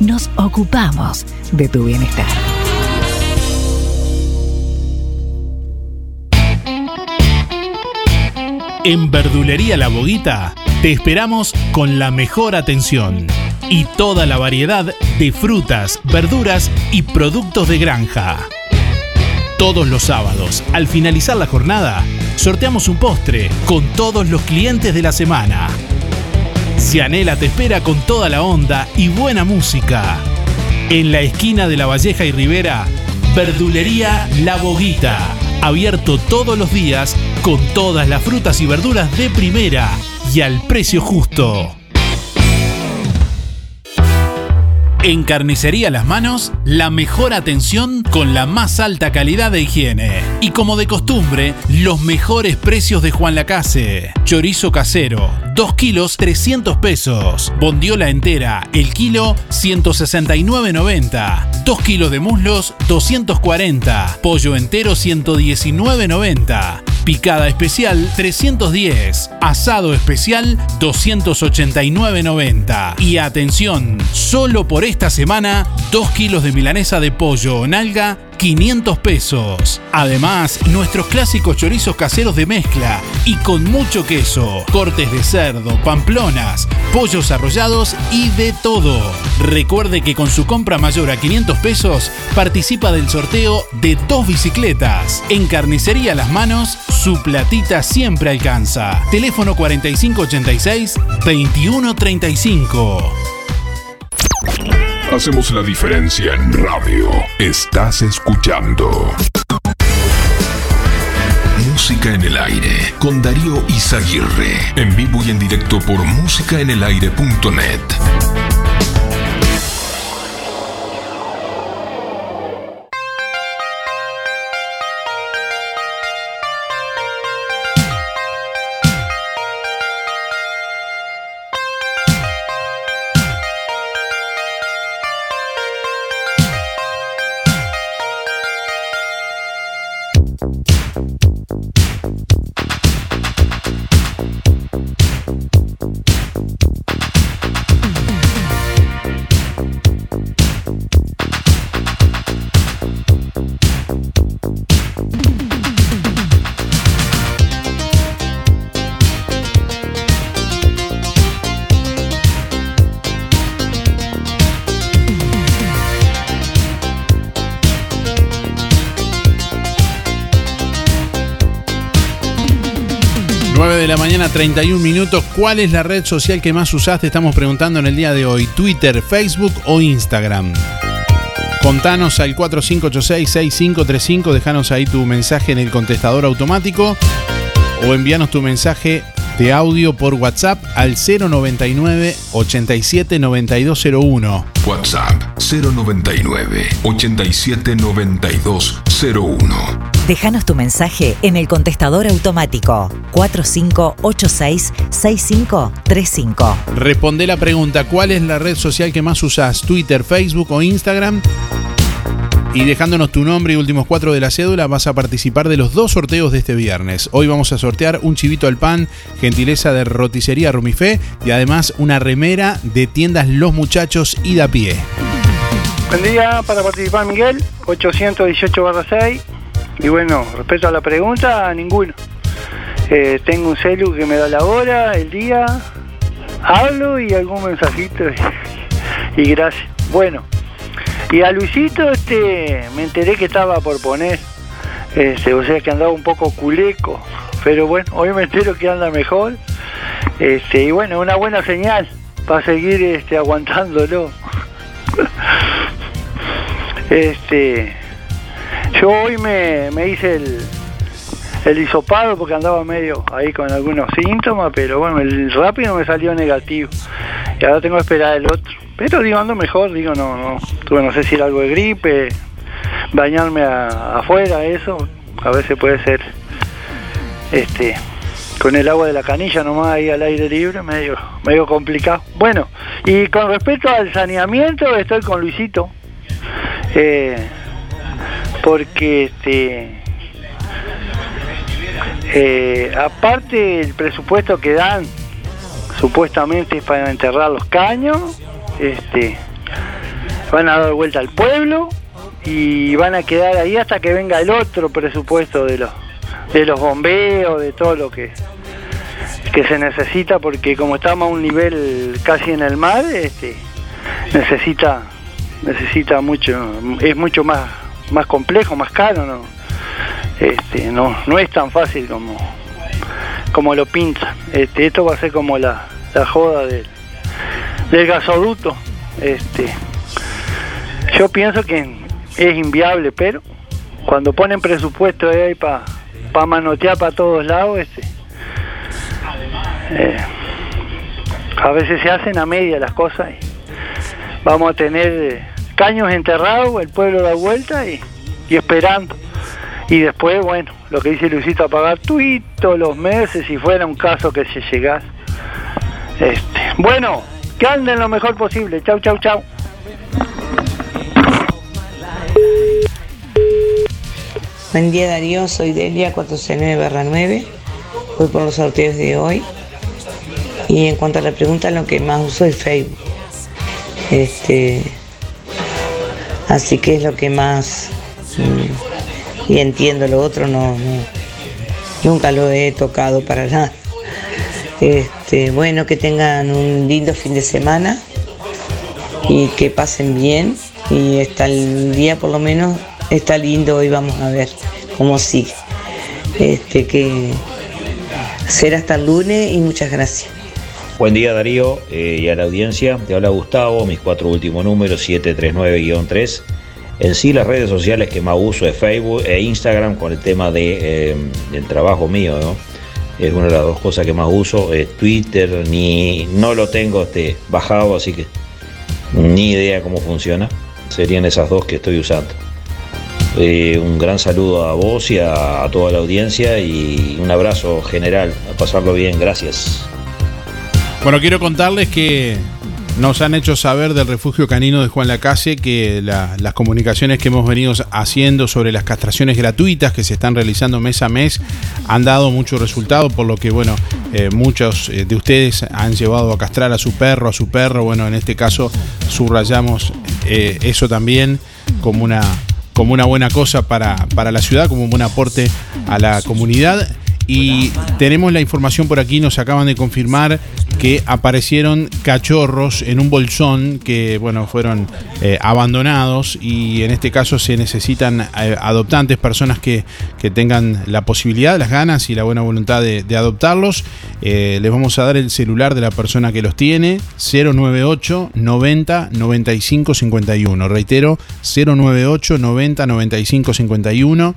nos ocupamos de tu bienestar. En Verdulería La Boguita te esperamos con la mejor atención y toda la variedad de frutas, verduras y productos de granja. Todos los sábados, al finalizar la jornada, sorteamos un postre con todos los clientes de la semana. Cianela te espera con toda la onda y buena música. En la esquina de La Valleja y Rivera, Verdulería La Boguita. Abierto todos los días con todas las frutas y verduras de primera y al precio justo. En Carnicería Las Manos, la mejor atención con la más alta calidad de higiene. Y como de costumbre, los mejores precios de Juan Lacase. Chorizo casero, 2 kilos 300 pesos. Bondiola entera, el kilo 169.90. 2 kilos de muslos 240. Pollo entero 119.90. Picada especial 310. Asado especial 289.90. Y atención, solo por esta semana, 2 kilos de milanesa de pollo o nalga 500 pesos. Además, nuestros clásicos chorizos caseros de mezcla y con mucho queso, cortes de cerdo, pamplonas, pollos arrollados y de todo. Recuerde que con su compra mayor a 500 pesos participa del sorteo de dos bicicletas. En Carnicería Las Manos, su platita siempre alcanza. Teléfono 4586 2135. Hacemos la diferencia en radio. Estás escuchando. Música en el aire con Darío Izaguirre. En vivo y en directo por músicaenelaire.net. 31 minutos. ¿Cuál es la red social que más usaste? Estamos preguntando en el día de hoy. ¿Twitter, Facebook o Instagram? Contanos al 4586-6535. Dejanos ahí tu mensaje en el contestador automático. O envíanos tu mensaje de audio por WhatsApp al 099 87 9201. WhatsApp 099 87 9201. Déjanos tu mensaje en el contestador automático 4586-6535. Responde la pregunta, ¿cuál es la red social que más usás? ¿Twitter, Facebook o Instagram? Y dejándonos tu nombre y últimos cuatro de la cédula, vas a participar de los dos sorteos de este viernes. Hoy vamos a sortear un chivito al pan, gentileza de roticería Rumifé, y además una remera de tiendas Los Muchachos y da pie. Buen día, para participar Miguel, 818 6. Y bueno, respecto a la pregunta, ninguno. Eh, tengo un celu que me da la hora, el día, hablo y algún mensajito y, y gracias. Bueno, y a Luisito este me enteré que estaba por poner, este, o sea que andaba un poco culeco, pero bueno, hoy me entero que anda mejor. Este, y bueno, una buena señal para seguir este, aguantándolo. este, yo hoy me, me hice el, el hisopado porque andaba medio ahí con algunos síntomas, pero bueno, el rápido me salió negativo. Y ahora tengo que esperar el otro. Pero digo, ando mejor, digo, no, no. Tuve, no sé si era algo de gripe, bañarme afuera, eso. A veces puede ser, este, con el agua de la canilla nomás ahí al aire libre, medio, medio complicado. Bueno, y con respecto al saneamiento, estoy con Luisito. Eh, porque este eh, aparte el presupuesto que dan supuestamente es para enterrar los caños este van a dar vuelta al pueblo y van a quedar ahí hasta que venga el otro presupuesto de los de los bombeos de todo lo que que se necesita porque como estamos a un nivel casi en el mar este necesita necesita mucho es mucho más más complejo más caro no este no no es tan fácil como como lo pinta. Este esto va a ser como la, la joda del, del gasoducto. Este yo pienso que es inviable pero cuando ponen presupuesto ahí para pa manotear para todos lados este eh, a veces se hacen a media las cosas y vamos a tener eh, caños enterrados, el pueblo da vuelta y, y esperando. Y después, bueno, lo que dice Luisito, a pagar tuito los meses si fuera un caso que se llegase. Este, bueno, que anden lo mejor posible. Chau, chau, chau. Buen día Darío, soy Delia 469 9. Voy por los sorteos de hoy. Y en cuanto a la pregunta, lo que más uso es Facebook. Este, así que es lo que más mm, y entiendo lo otro no, no- nunca lo he tocado para nada. Este, bueno, que tengan un lindo fin de semana y que pasen bien y está el día por lo menos está lindo hoy vamos a ver cómo sigue. Este que será hasta el lunes y muchas gracias. Buen día Darío eh, y a la audiencia. Te habla Gustavo, mis cuatro últimos números 739-3. En sí las redes sociales que más uso es Facebook e Instagram con el tema de, eh, del trabajo mío, ¿no? Es una de las dos cosas que más uso. Twitter ni no lo tengo este, bajado, así que ni idea cómo funciona. Serían esas dos que estoy usando. Eh, un gran saludo a vos y a, a toda la audiencia y un abrazo general. A pasarlo bien, gracias. Bueno, quiero contarles que nos han hecho saber del refugio canino de Juan Lacase que la- las comunicaciones que hemos venido haciendo sobre las castraciones gratuitas que se están realizando mes a mes han dado mucho resultado, por lo que, bueno, eh, muchos eh, de ustedes han llevado a castrar a su perro, a su perro. Bueno, en este caso subrayamos eh, eso también como una, como una buena cosa para, para la ciudad, como un buen aporte a la comunidad. Y tenemos la información por aquí, nos acaban de confirmar que aparecieron cachorros en un bolsón que, bueno, fueron eh, abandonados y en este caso se necesitan eh, adoptantes, personas que, que tengan la posibilidad, las ganas y la buena voluntad de, adoptarlos. Eh, les vamos a dar el celular de la persona que los tiene, 098 90 95 51. Reitero, 098 90 95 51.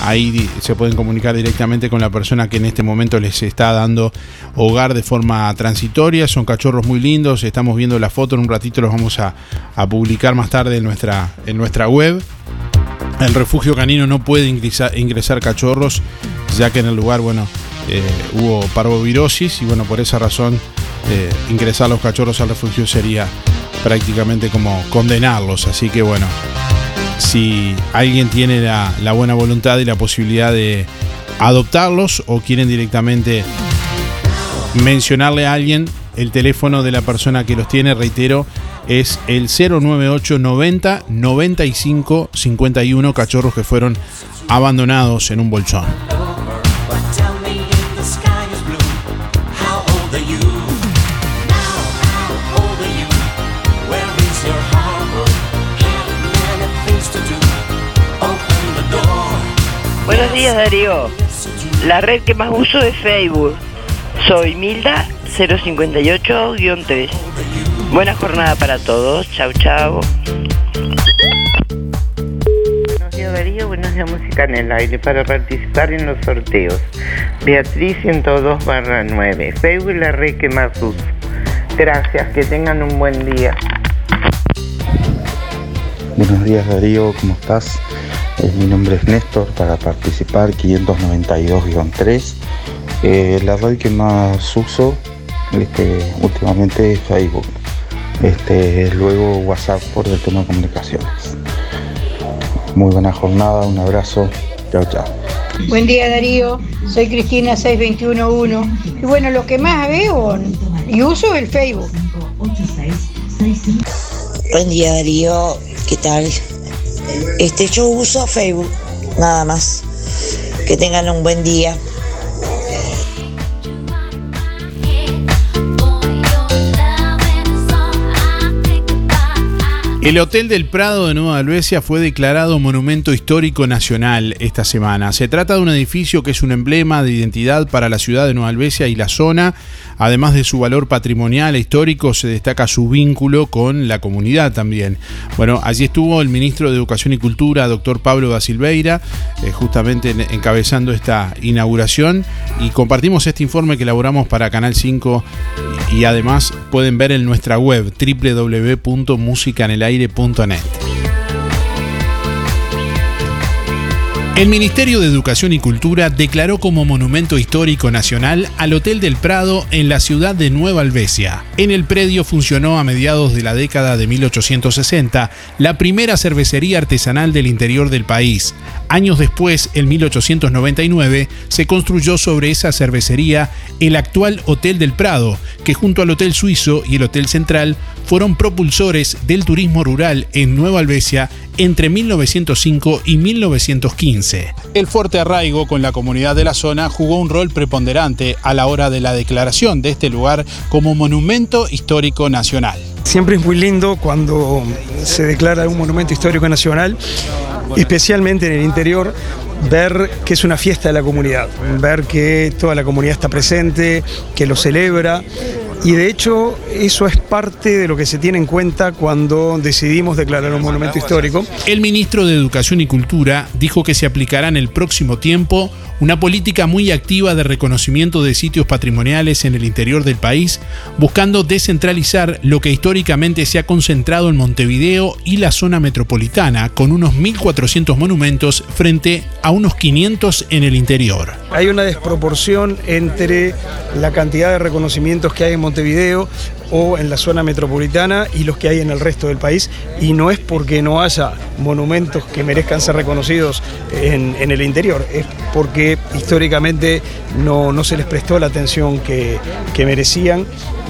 Ahí se pueden comunicar directamente con la persona que en este momento les está dando hogar de forma transitoria. Son cachorros muy lindos. Estamos viendo la foto. En un ratito los vamos a, publicar más tarde en nuestra, en nuestra web. El refugio canino no puede ingresar, ingresar cachorros, ya que en el lugar, bueno, eh, hubo parvovirosis y bueno, por esa razón eh, ingresar los cachorros al refugio sería prácticamente como condenarlos. Así que bueno, si alguien tiene la, buena voluntad y la posibilidad de adoptarlos o quieren directamente mencionarle a alguien el teléfono de la persona que los tiene, reitero, es el 098 90 95 51 cachorros que fueron abandonados en un bolsón. Buenos días Darío. La red que más uso es Facebook. Soy Milda 058-3. Buena jornada para todos. Chau chau. Buenos días Darío, buenos días Música en el Aire para participar en los sorteos. Beatriz 102 barra 9. Facebook es la red que más uso. Gracias, que tengan un buen día. Buenos días Darío, ¿cómo estás? Eh, mi nombre es Néstor, para participar 592-3. Eh, la red que más uso este, últimamente es Facebook. Este, luego WhatsApp por el tema de comunicaciones. Muy buena jornada, un abrazo. Chao, chao. Buen día Darío, soy Cristina 6211 y bueno, lo que más veo y uso es el Facebook. Buen día Darío, ¿qué tal? Este, yo uso Facebook, nada más. Que tengan un buen día. El Hotel del Prado de Nueva Albesia fue declarado Monumento Histórico Nacional esta semana. Se trata de un edificio que es un emblema de identidad para la ciudad de Nueva Albesia y la zona. Además de su valor patrimonial e histórico, se destaca su vínculo con la comunidad también. Bueno, allí estuvo el ministro de Educación y Cultura, doctor Pablo da Silveira, eh, justamente encabezando esta inauguración. Y compartimos este informe que elaboramos para Canal 5 y además pueden ver en nuestra web el Ministerio de Educación y Cultura declaró como Monumento Histórico Nacional al Hotel del Prado en la ciudad de Nueva Albesia. En el predio funcionó a mediados de la década de 1860 la primera cervecería artesanal del interior del país. Años después, en 1899, se construyó sobre esa cervecería el actual Hotel del Prado, que junto al Hotel Suizo y el Hotel Central fueron propulsores del turismo rural en Nueva Albesia entre 1905 y 1915. El fuerte arraigo con la comunidad de la zona jugó un rol preponderante a la hora de la declaración de este lugar como monumento histórico nacional. Siempre es muy lindo cuando se declara un monumento histórico nacional, especialmente en el interior, ver que es una fiesta de la comunidad, ver que toda la comunidad está presente, que lo celebra. Y de hecho eso es parte de lo que se tiene en cuenta cuando decidimos declarar un monumento histórico. El ministro de Educación y Cultura dijo que se aplicará en el próximo tiempo una política muy activa de reconocimiento de sitios patrimoniales en el interior del país, buscando descentralizar lo que históricamente se ha concentrado en Montevideo y la zona metropolitana, con unos 1.400 monumentos frente a unos 500 en el interior. Hay una desproporción entre la cantidad de reconocimientos que hay en Montevideo o en la zona metropolitana y los que hay en el resto del país. Y no es porque no haya monumentos que merezcan ser reconocidos en, el interior, es porque históricamente no, no, se les prestó la atención que, que merecían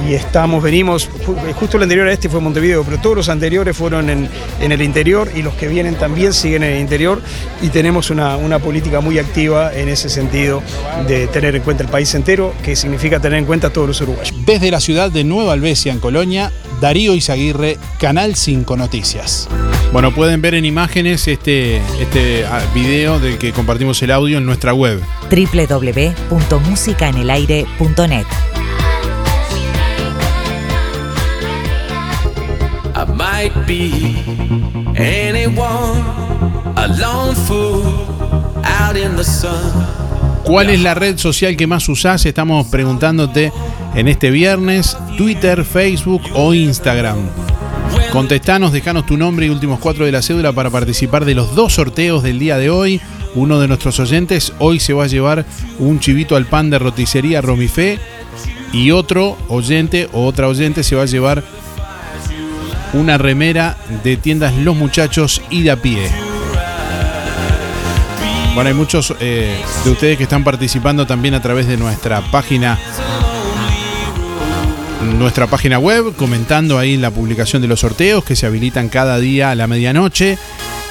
y estamos, venimos, justo el anterior a este fue Montevideo, pero todos los anteriores fueron en, en, el interior y los que vienen también siguen en el interior y tenemos una, una política muy activa en ese sentido de tener en cuenta el país entero, que significa tener en cuenta a todos los uruguayos. Desde la ciudad de Nueva En Colonia, Darío Izaguirre, Canal 5 Noticias. Bueno, pueden ver en imágenes este, este ah, video del que compartimos el audio en nuestra web www.musicaenelaire.net. I might be anyone, a lone fool out in the sun. ¿Cuál es la red social que más usás? Estamos preguntándote en este viernes, Twitter, Facebook o Instagram. Contestanos, dejanos tu nombre y últimos cuatro de la cédula para participar de los dos sorteos del día de hoy. Uno de nuestros oyentes hoy se va a llevar un chivito al pan de roticería Romifé y otro oyente o otra oyente se va a llevar una remera de tiendas Los Muchachos y de a pie. Bueno, hay muchos eh, de ustedes que están participando también a través de nuestra página nuestra página web, comentando ahí la publicación de los sorteos que se habilitan cada día a la medianoche.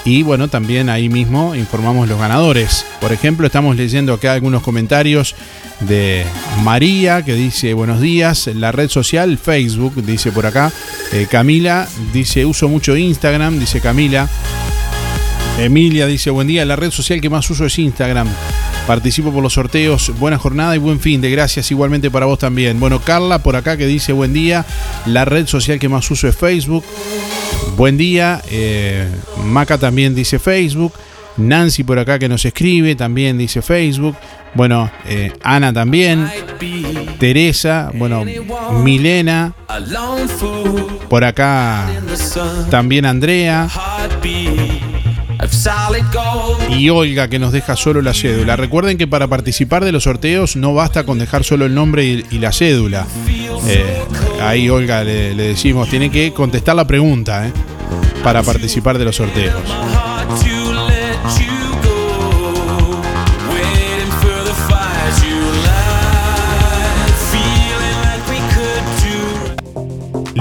Y bueno, también ahí mismo informamos los ganadores. Por ejemplo, estamos leyendo acá algunos comentarios de María que dice buenos días. La red social Facebook, dice por acá. Eh, Camila dice uso mucho Instagram, dice Camila. Emilia dice buen día. La red social que más uso es Instagram. Participo por los sorteos. Buena jornada y buen fin de gracias igualmente para vos también. Bueno, Carla por acá que dice buen día. La red social que más uso es Facebook. Buen día. Eh, Maca también dice Facebook. Nancy por acá que nos escribe también dice Facebook. Bueno, eh, Ana también. Teresa. Bueno, Milena. Por acá también Andrea. Y Olga que nos deja solo la cédula. Recuerden que para participar de los sorteos no basta con dejar solo el nombre y, la cédula. Eh, ahí Olga le, decimos, tiene que contestar la pregunta eh, para participar de los sorteos.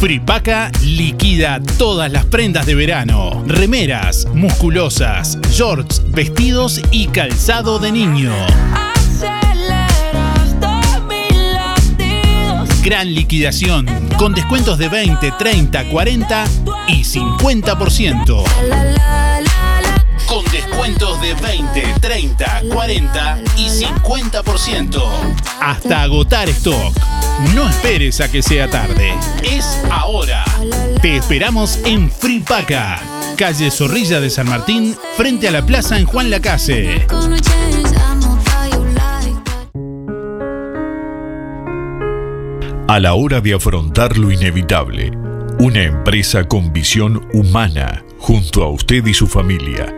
Fripaca liquida todas las prendas de verano. Remeras, musculosas, shorts, vestidos y calzado de niño. Gran liquidación, con descuentos de 20, 30, 40 y 50%. De 20, 30, 40 y 50%. Hasta agotar stock. No esperes a que sea tarde. Es ahora. Te esperamos en Fripaca, calle Zorrilla de San Martín, frente a la plaza en Juan Lacase. A la hora de afrontar lo inevitable, una empresa con visión humana junto a usted y su familia.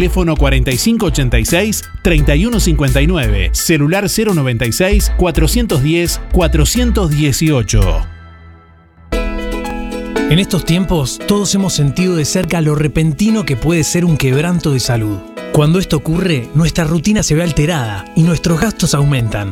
4586-3159. Celular 096-410-418. En estos tiempos, todos hemos sentido de cerca lo repentino que puede ser un quebranto de salud. Cuando esto ocurre, nuestra rutina se ve alterada y nuestros gastos aumentan.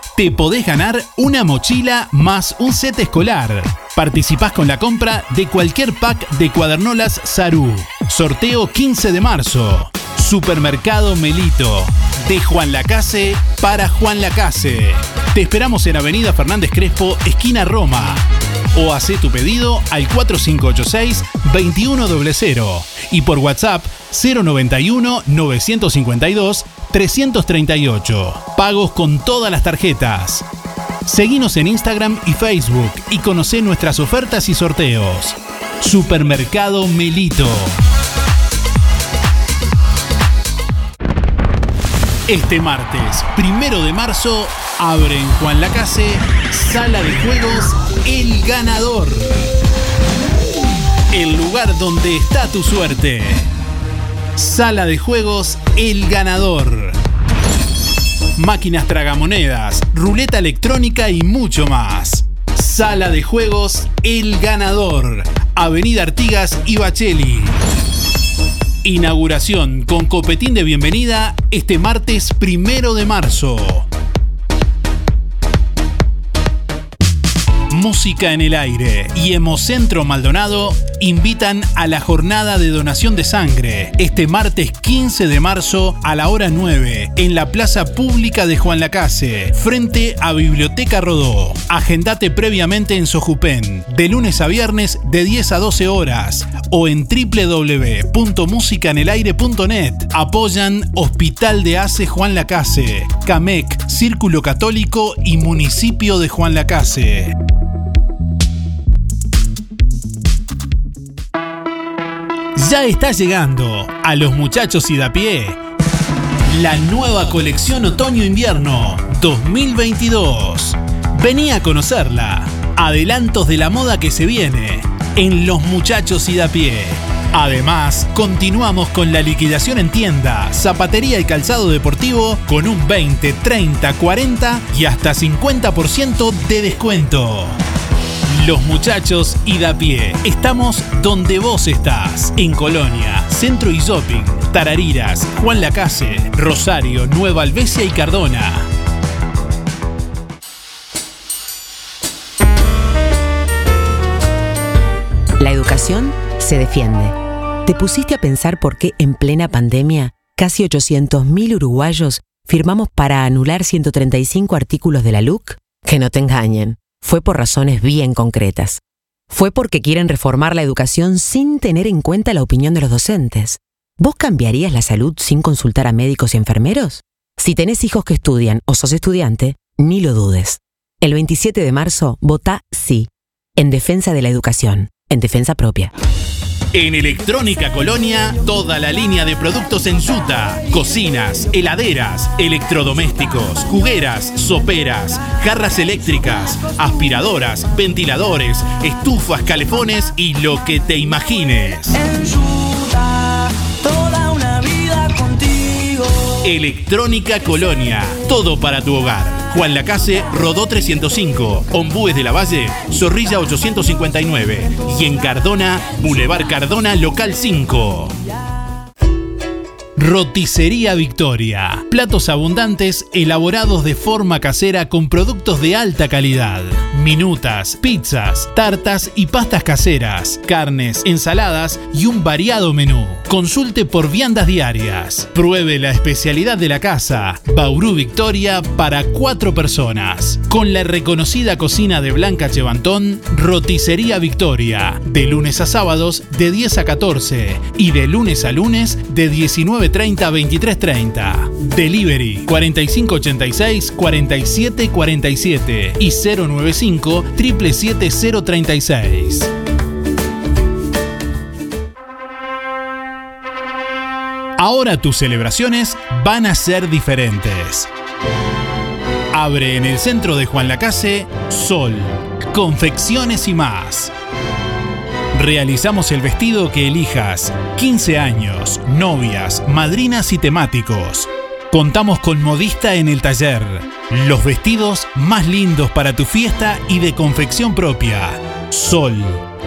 te podés ganar una mochila más un set escolar. Participás con la compra de cualquier pack de cuadernolas Sarú. Sorteo 15 de marzo. Supermercado Melito. De Juan Lacase para Juan Lacase. Te esperamos en Avenida Fernández Crespo, esquina Roma. O haz tu pedido al 4586-2100 y por WhatsApp 091-952-338. Pagos con todas las tarjetas. Seguinos en Instagram y Facebook y conocé nuestras ofertas y sorteos. Supermercado Melito. Este martes, primero de marzo, abre en Juan Lacase, Sala de Juegos El Ganador. El lugar donde está tu suerte. Sala de Juegos El Ganador. Máquinas tragamonedas, ruleta electrónica y mucho más. Sala de Juegos El Ganador. Avenida Artigas y Bacheli. Inauguración con copetín de bienvenida este martes primero de marzo. Música en el Aire y Hemocentro Maldonado invitan a la jornada de donación de sangre este martes 15 de marzo a la hora 9 en la Plaza Pública de Juan Lacase, frente a Biblioteca Rodó. Agendate previamente en Sojupen, de lunes a viernes de 10 a 12 horas o en www.musicanelaire.net. Apoyan Hospital de Ace Juan Lacase, CAMEC, Círculo Católico y Municipio de Juan Lacase. Ya está llegando a los muchachos y da pie la nueva colección Otoño-Invierno 2022. Vení a conocerla. Adelantos de la moda que se viene en Los Muchachos y da pie. Además, continuamos con la liquidación en tienda, zapatería y calzado deportivo con un 20, 30, 40 y hasta 50% de descuento. Los muchachos y da pie. Estamos donde vos estás. En Colonia, Centro y Shopping, Tarariras, Juan Lacase, Rosario, Nueva Albesia y Cardona. La educación se defiende. ¿Te pusiste a pensar por qué en plena pandemia casi 800.000 uruguayos firmamos para anular 135 artículos de la LUC? Que no te engañen, fue por razones bien concretas. Fue porque quieren reformar la educación sin tener en cuenta la opinión de los docentes. ¿Vos cambiarías la salud sin consultar a médicos y enfermeros? Si tenés hijos que estudian o sos estudiante, ni lo dudes. El 27 de marzo, vota sí, en defensa de la educación, en defensa propia. En Electrónica Colonia, toda la línea de productos en yuta, cocinas, heladeras, electrodomésticos, jugueras, soperas, jarras eléctricas, aspiradoras, ventiladores, estufas, calefones y lo que te imagines. Toda una vida contigo. Electrónica Colonia, todo para tu hogar. Juan Lacase, Rodó 305, Ombúes de la Valle, Zorrilla 859 y en Cardona, Boulevard Cardona, Local 5. Roticería Victoria. Platos abundantes elaborados de forma casera con productos de alta calidad. Minutas, pizzas, tartas y pastas caseras, carnes, ensaladas y un variado menú. Consulte por viandas diarias. Pruebe la especialidad de la casa. Bauru Victoria para cuatro personas. Con la reconocida cocina de Blanca Chevantón, Roticería Victoria. De lunes a sábados de 10 a 14 y de lunes a lunes de 19 30 23 30. Delivery 4586 47 47 y 095 777 036. Ahora tus celebraciones van a ser diferentes. Abre en el centro de Juan Lacase Sol, confecciones y más. Realizamos el vestido que elijas, 15 años, novias, madrinas y temáticos. Contamos con modista en el taller. Los vestidos más lindos para tu fiesta y de confección propia. Sol,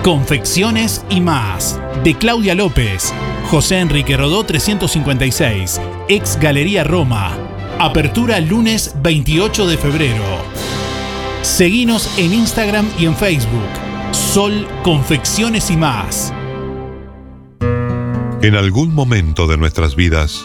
confecciones y más. De Claudia López, José Enrique Rodó 356, ex Galería Roma. Apertura lunes 28 de febrero. Seguinos en Instagram y en Facebook. Sol, confecciones y más. En algún momento de nuestras vidas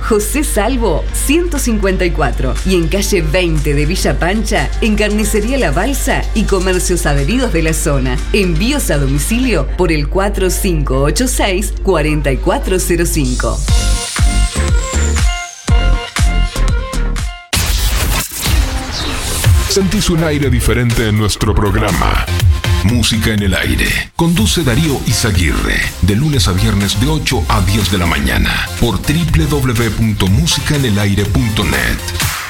José Salvo 154 y en calle 20 de Villa Pancha, en Carnicería La Balsa y comercios adheridos de la zona. Envíos a domicilio por el 4586 4405. Sentís un aire diferente en nuestro programa. Música en el aire. Conduce Darío Izaguirre. De lunes a viernes de 8 a 10 de la mañana. Por www.musicaenelaire.net.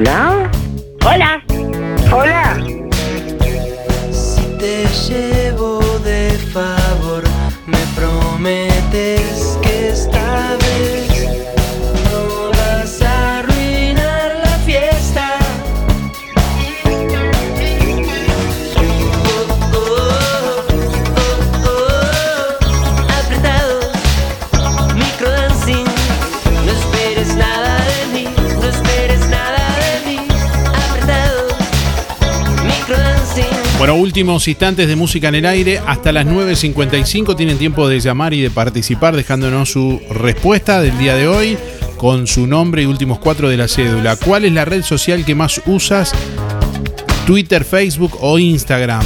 Hola. Últimos instantes de música en el aire. Hasta las 9.55 tienen tiempo de llamar y de participar dejándonos su respuesta del día de hoy con su nombre y últimos cuatro de la cédula. ¿Cuál es la red social que más usas? Twitter, Facebook o Instagram.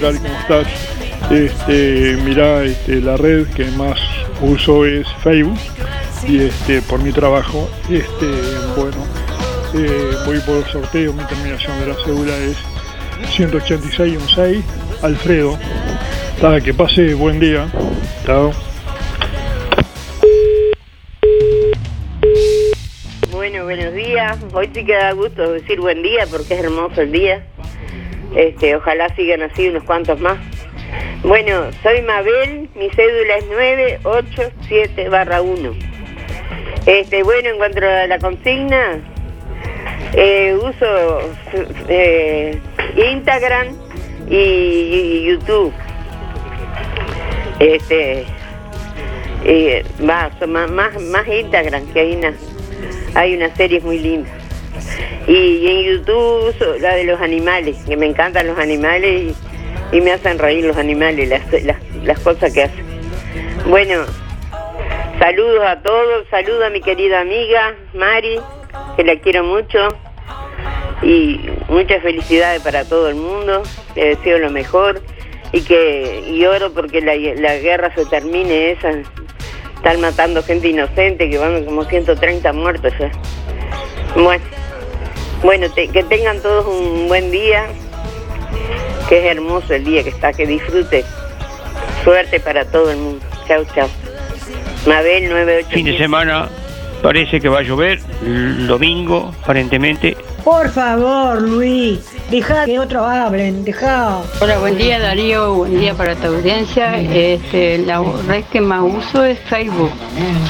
¿Cómo estás? Este, mirá, este, la red que más uso es Facebook y este, por mi trabajo, este, bueno, eh, voy por el sorteo, mi terminación de la cédula es 18616, Alfredo. Ta, que pase buen día. Chao. Bueno, buenos días. Hoy sí que da gusto decir buen día porque es hermoso el día. Este, ojalá sigan así unos cuantos más. Bueno, soy Mabel, mi cédula es 987 barra 1. Este, bueno, en cuanto a la consigna, eh, uso eh, Instagram y, YouTube. Este, eh, más, más, más Instagram, que hay una, hay unas series muy lindas. Y, en YouTube uso la de los animales, que me encantan los animales y, y me hacen reír los animales, las, las, las cosas que hacen. Bueno, saludos a todos, saludo a mi querida amiga Mari, que la quiero mucho. Y muchas felicidades para todo el mundo, le deseo lo mejor y que y oro porque la, la guerra se termine esa. Están matando gente inocente, que van como 130 muertos ya. Bueno, bueno que tengan todos un buen día, que es hermoso el día que está, que disfrute. Suerte para todo el mundo. Chau, chau. Mabel 98. Fin de semana parece que va a llover, el domingo aparentemente. Por favor, Luis, deja que otros hablen, deja. Hola, buen día Darío, buen día para tu audiencia. Este, la red que más uso es Facebook.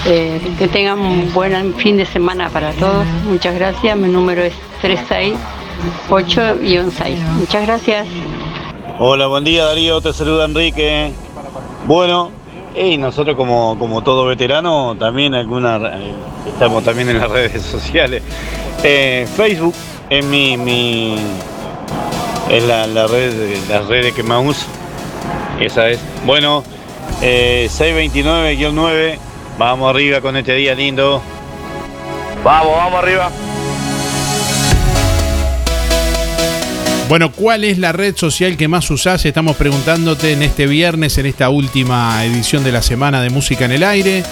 Eh, que tengan un buen fin de semana para todos. Muchas gracias. Mi número es 368-6. Muchas gracias. Hola, buen día Darío, te saluda Enrique. Bueno, y nosotros como, como todo veterano también alguna, eh, estamos también en las redes sociales. Eh, Facebook es mi, mi es la, la red, las redes que más uso. Esa es. Bueno, eh, 629-9, vamos arriba con este día lindo. Vamos, vamos arriba. Bueno, ¿cuál es la red social que más usás? Estamos preguntándote en este viernes, en esta última edición de la semana de Música en el Aire.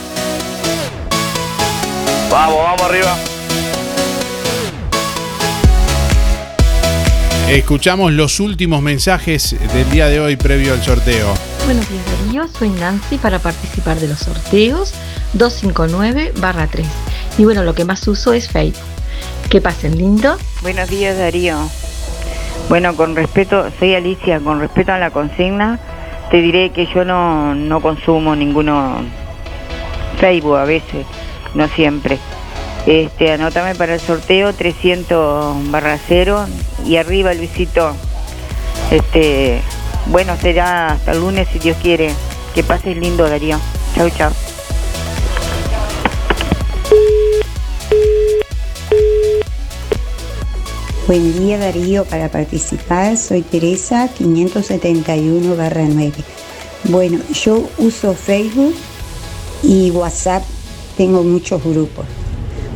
Vamos, vamos arriba. Escuchamos los últimos mensajes del día de hoy previo al sorteo. Buenos días Darío, soy Nancy para participar de los sorteos 259-3. Y bueno, lo que más uso es Facebook. Que pasen lindo. Buenos días Darío. Bueno, con respeto, soy Alicia, con respeto a la consigna, te diré que yo no, no consumo ninguno Facebook a veces. no siempre. Este, anótame para el sorteo 300 barra 0 y arriba Luisito. Este, bueno, será hasta el lunes si Dios quiere. Que pases lindo, Darío. Chau, chau. Buen día Darío, para participar soy Teresa 571 9. Bueno, yo uso Facebook y WhatsApp, tengo muchos grupos.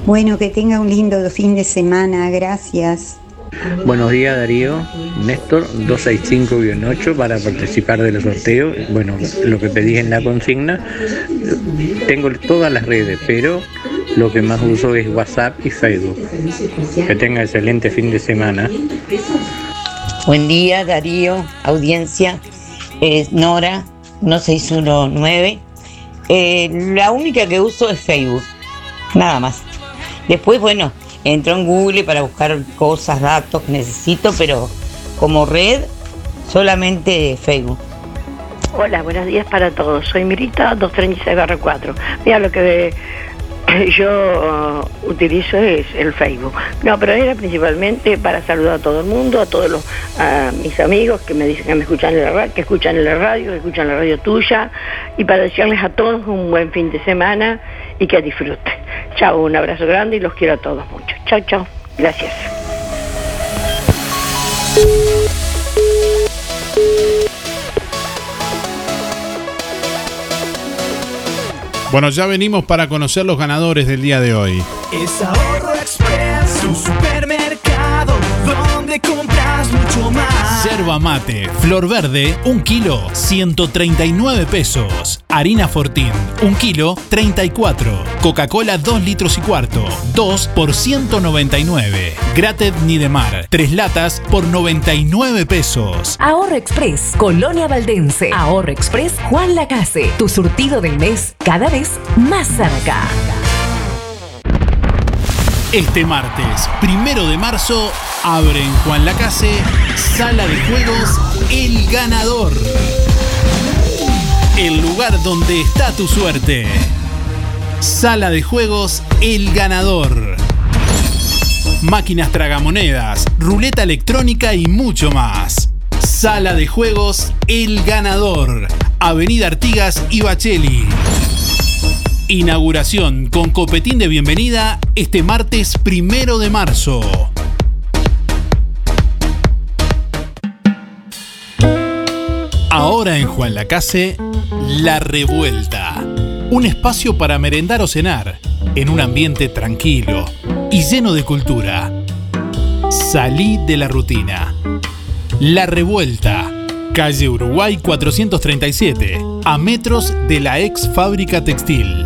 Bueno, que tenga un lindo fin de semana, gracias. Buenos días Darío, Néstor 265-8 para participar de los sorteos. Bueno, lo que pedí en la consigna, tengo todas las redes, pero lo que más uso es WhatsApp y Facebook. Que tenga excelente fin de semana. Buen día Darío, audiencia, es Nora 1619. Eh, la única que uso es Facebook, nada más. Después, bueno, entro en Google para buscar cosas, datos que necesito, pero como red solamente Facebook. Hola, buenos días para todos. Soy Mirita 236-4. Mira, lo que yo uh, utilizo es el Facebook. No, pero era principalmente para saludar a todo el mundo, a todos los, a mis amigos que me dicen que me escuchan en la radio, que escuchan en la radio, que escuchan la radio tuya, y para desearles a todos un buen fin de semana y que disfruten. Chao, un abrazo grande y los quiero a todos mucho. Chao, chao. Gracias. Bueno, ya venimos para conocer los ganadores del día de hoy. Es Ahorro Express, un supermercado donde compras mucho más. Yerba mate, flor verde, un kilo, 139 pesos. Harina Fortín, un kilo, 34. Coca-Cola, 2 litros y cuarto, 2 por 199. Grated Nidemar, 3 latas por 99 pesos. Ahorro Express, Colonia Valdense. Ahorro Express, Juan Lacase. Tu surtido del mes cada vez más cerca. Este martes, primero de marzo, abre en Juan Lacase, Sala de Juegos El Ganador. El lugar donde está tu suerte. Sala de Juegos El Ganador. Máquinas tragamonedas, ruleta electrónica y mucho más. Sala de Juegos El Ganador. Avenida Artigas y Bacheli. Inauguración con copetín de bienvenida este martes primero de marzo. Ahora en Juan Lacase, La Revuelta. Un espacio para merendar o cenar, en un ambiente tranquilo y lleno de cultura. Salí de la rutina. La Revuelta. Calle Uruguay 437, a metros de la ex fábrica textil.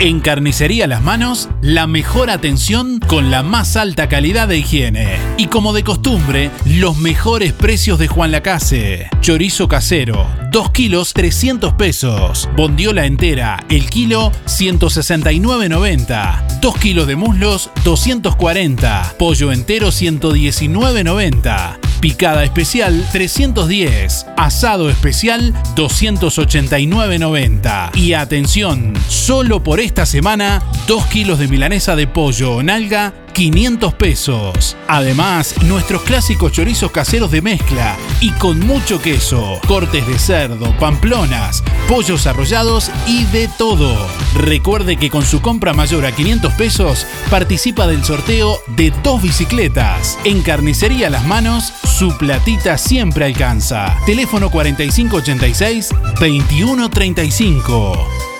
En Carnicería Las Manos, la mejor atención con la más alta calidad de higiene. Y como de costumbre, los mejores precios de Juan Lacase. Chorizo casero, 2 kilos 300 pesos. Bondiola entera, el kilo 169.90. 2 kilos de muslos 240. Pollo entero 119.90. Picada especial 310. Asado especial 289.90. Y atención, solo por esta semana, 2 kilos de milanesa de pollo o nalga 500 pesos. Además, nuestros clásicos chorizos caseros de mezcla y con mucho queso, cortes de cerdo, pamplonas, pollos arrollados y de todo. Recuerde que con su compra mayor a 500 pesos participa del sorteo de dos bicicletas. En Carnicería Las Manos, su platita siempre alcanza. Teléfono 4586 2135.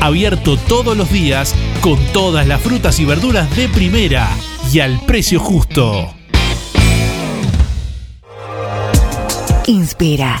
Abierto todos los días con todas las frutas y verduras de primera y al precio justo. Inspira.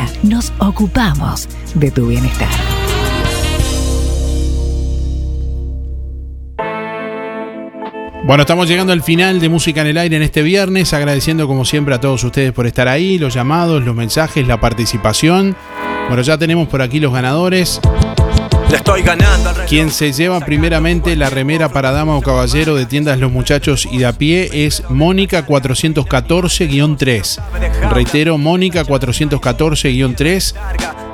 Nos ocupamos de tu bienestar. Bueno, estamos llegando al final de Música en el Aire en este viernes, agradeciendo como siempre a todos ustedes por estar ahí, los llamados, los mensajes, la participación. Bueno, ya tenemos por aquí los ganadores. Estoy ganando. Quien se lleva primeramente la remera para dama o caballero de tiendas Los Muchachos y de a pie es Mónica 414-3. Reitero, Mónica 414-3,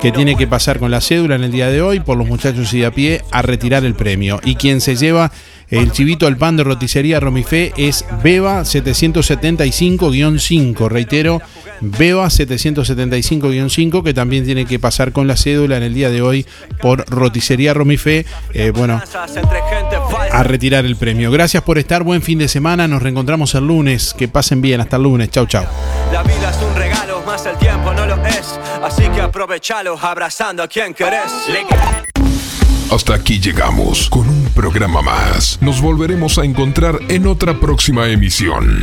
que tiene que pasar con la cédula en el día de hoy por Los Muchachos y de a pie a retirar el premio. Y quien se lleva el chivito al pan de roticería Romifé es Beba 775-5. Reitero, Beba 775-5, que también tiene que pasar con la cédula en el día de hoy por roticería Romifé. Eh, bueno, a retirar el premio. Gracias por estar, buen fin de semana. Nos reencontramos el lunes. Que pasen bien, hasta el lunes. Chau, chau. La vida es un regalo, más el tiempo no lo es. Así que aprovechalo abrazando a quien querés. Hasta aquí llegamos con un programa más. Nos volveremos a encontrar en otra próxima emisión.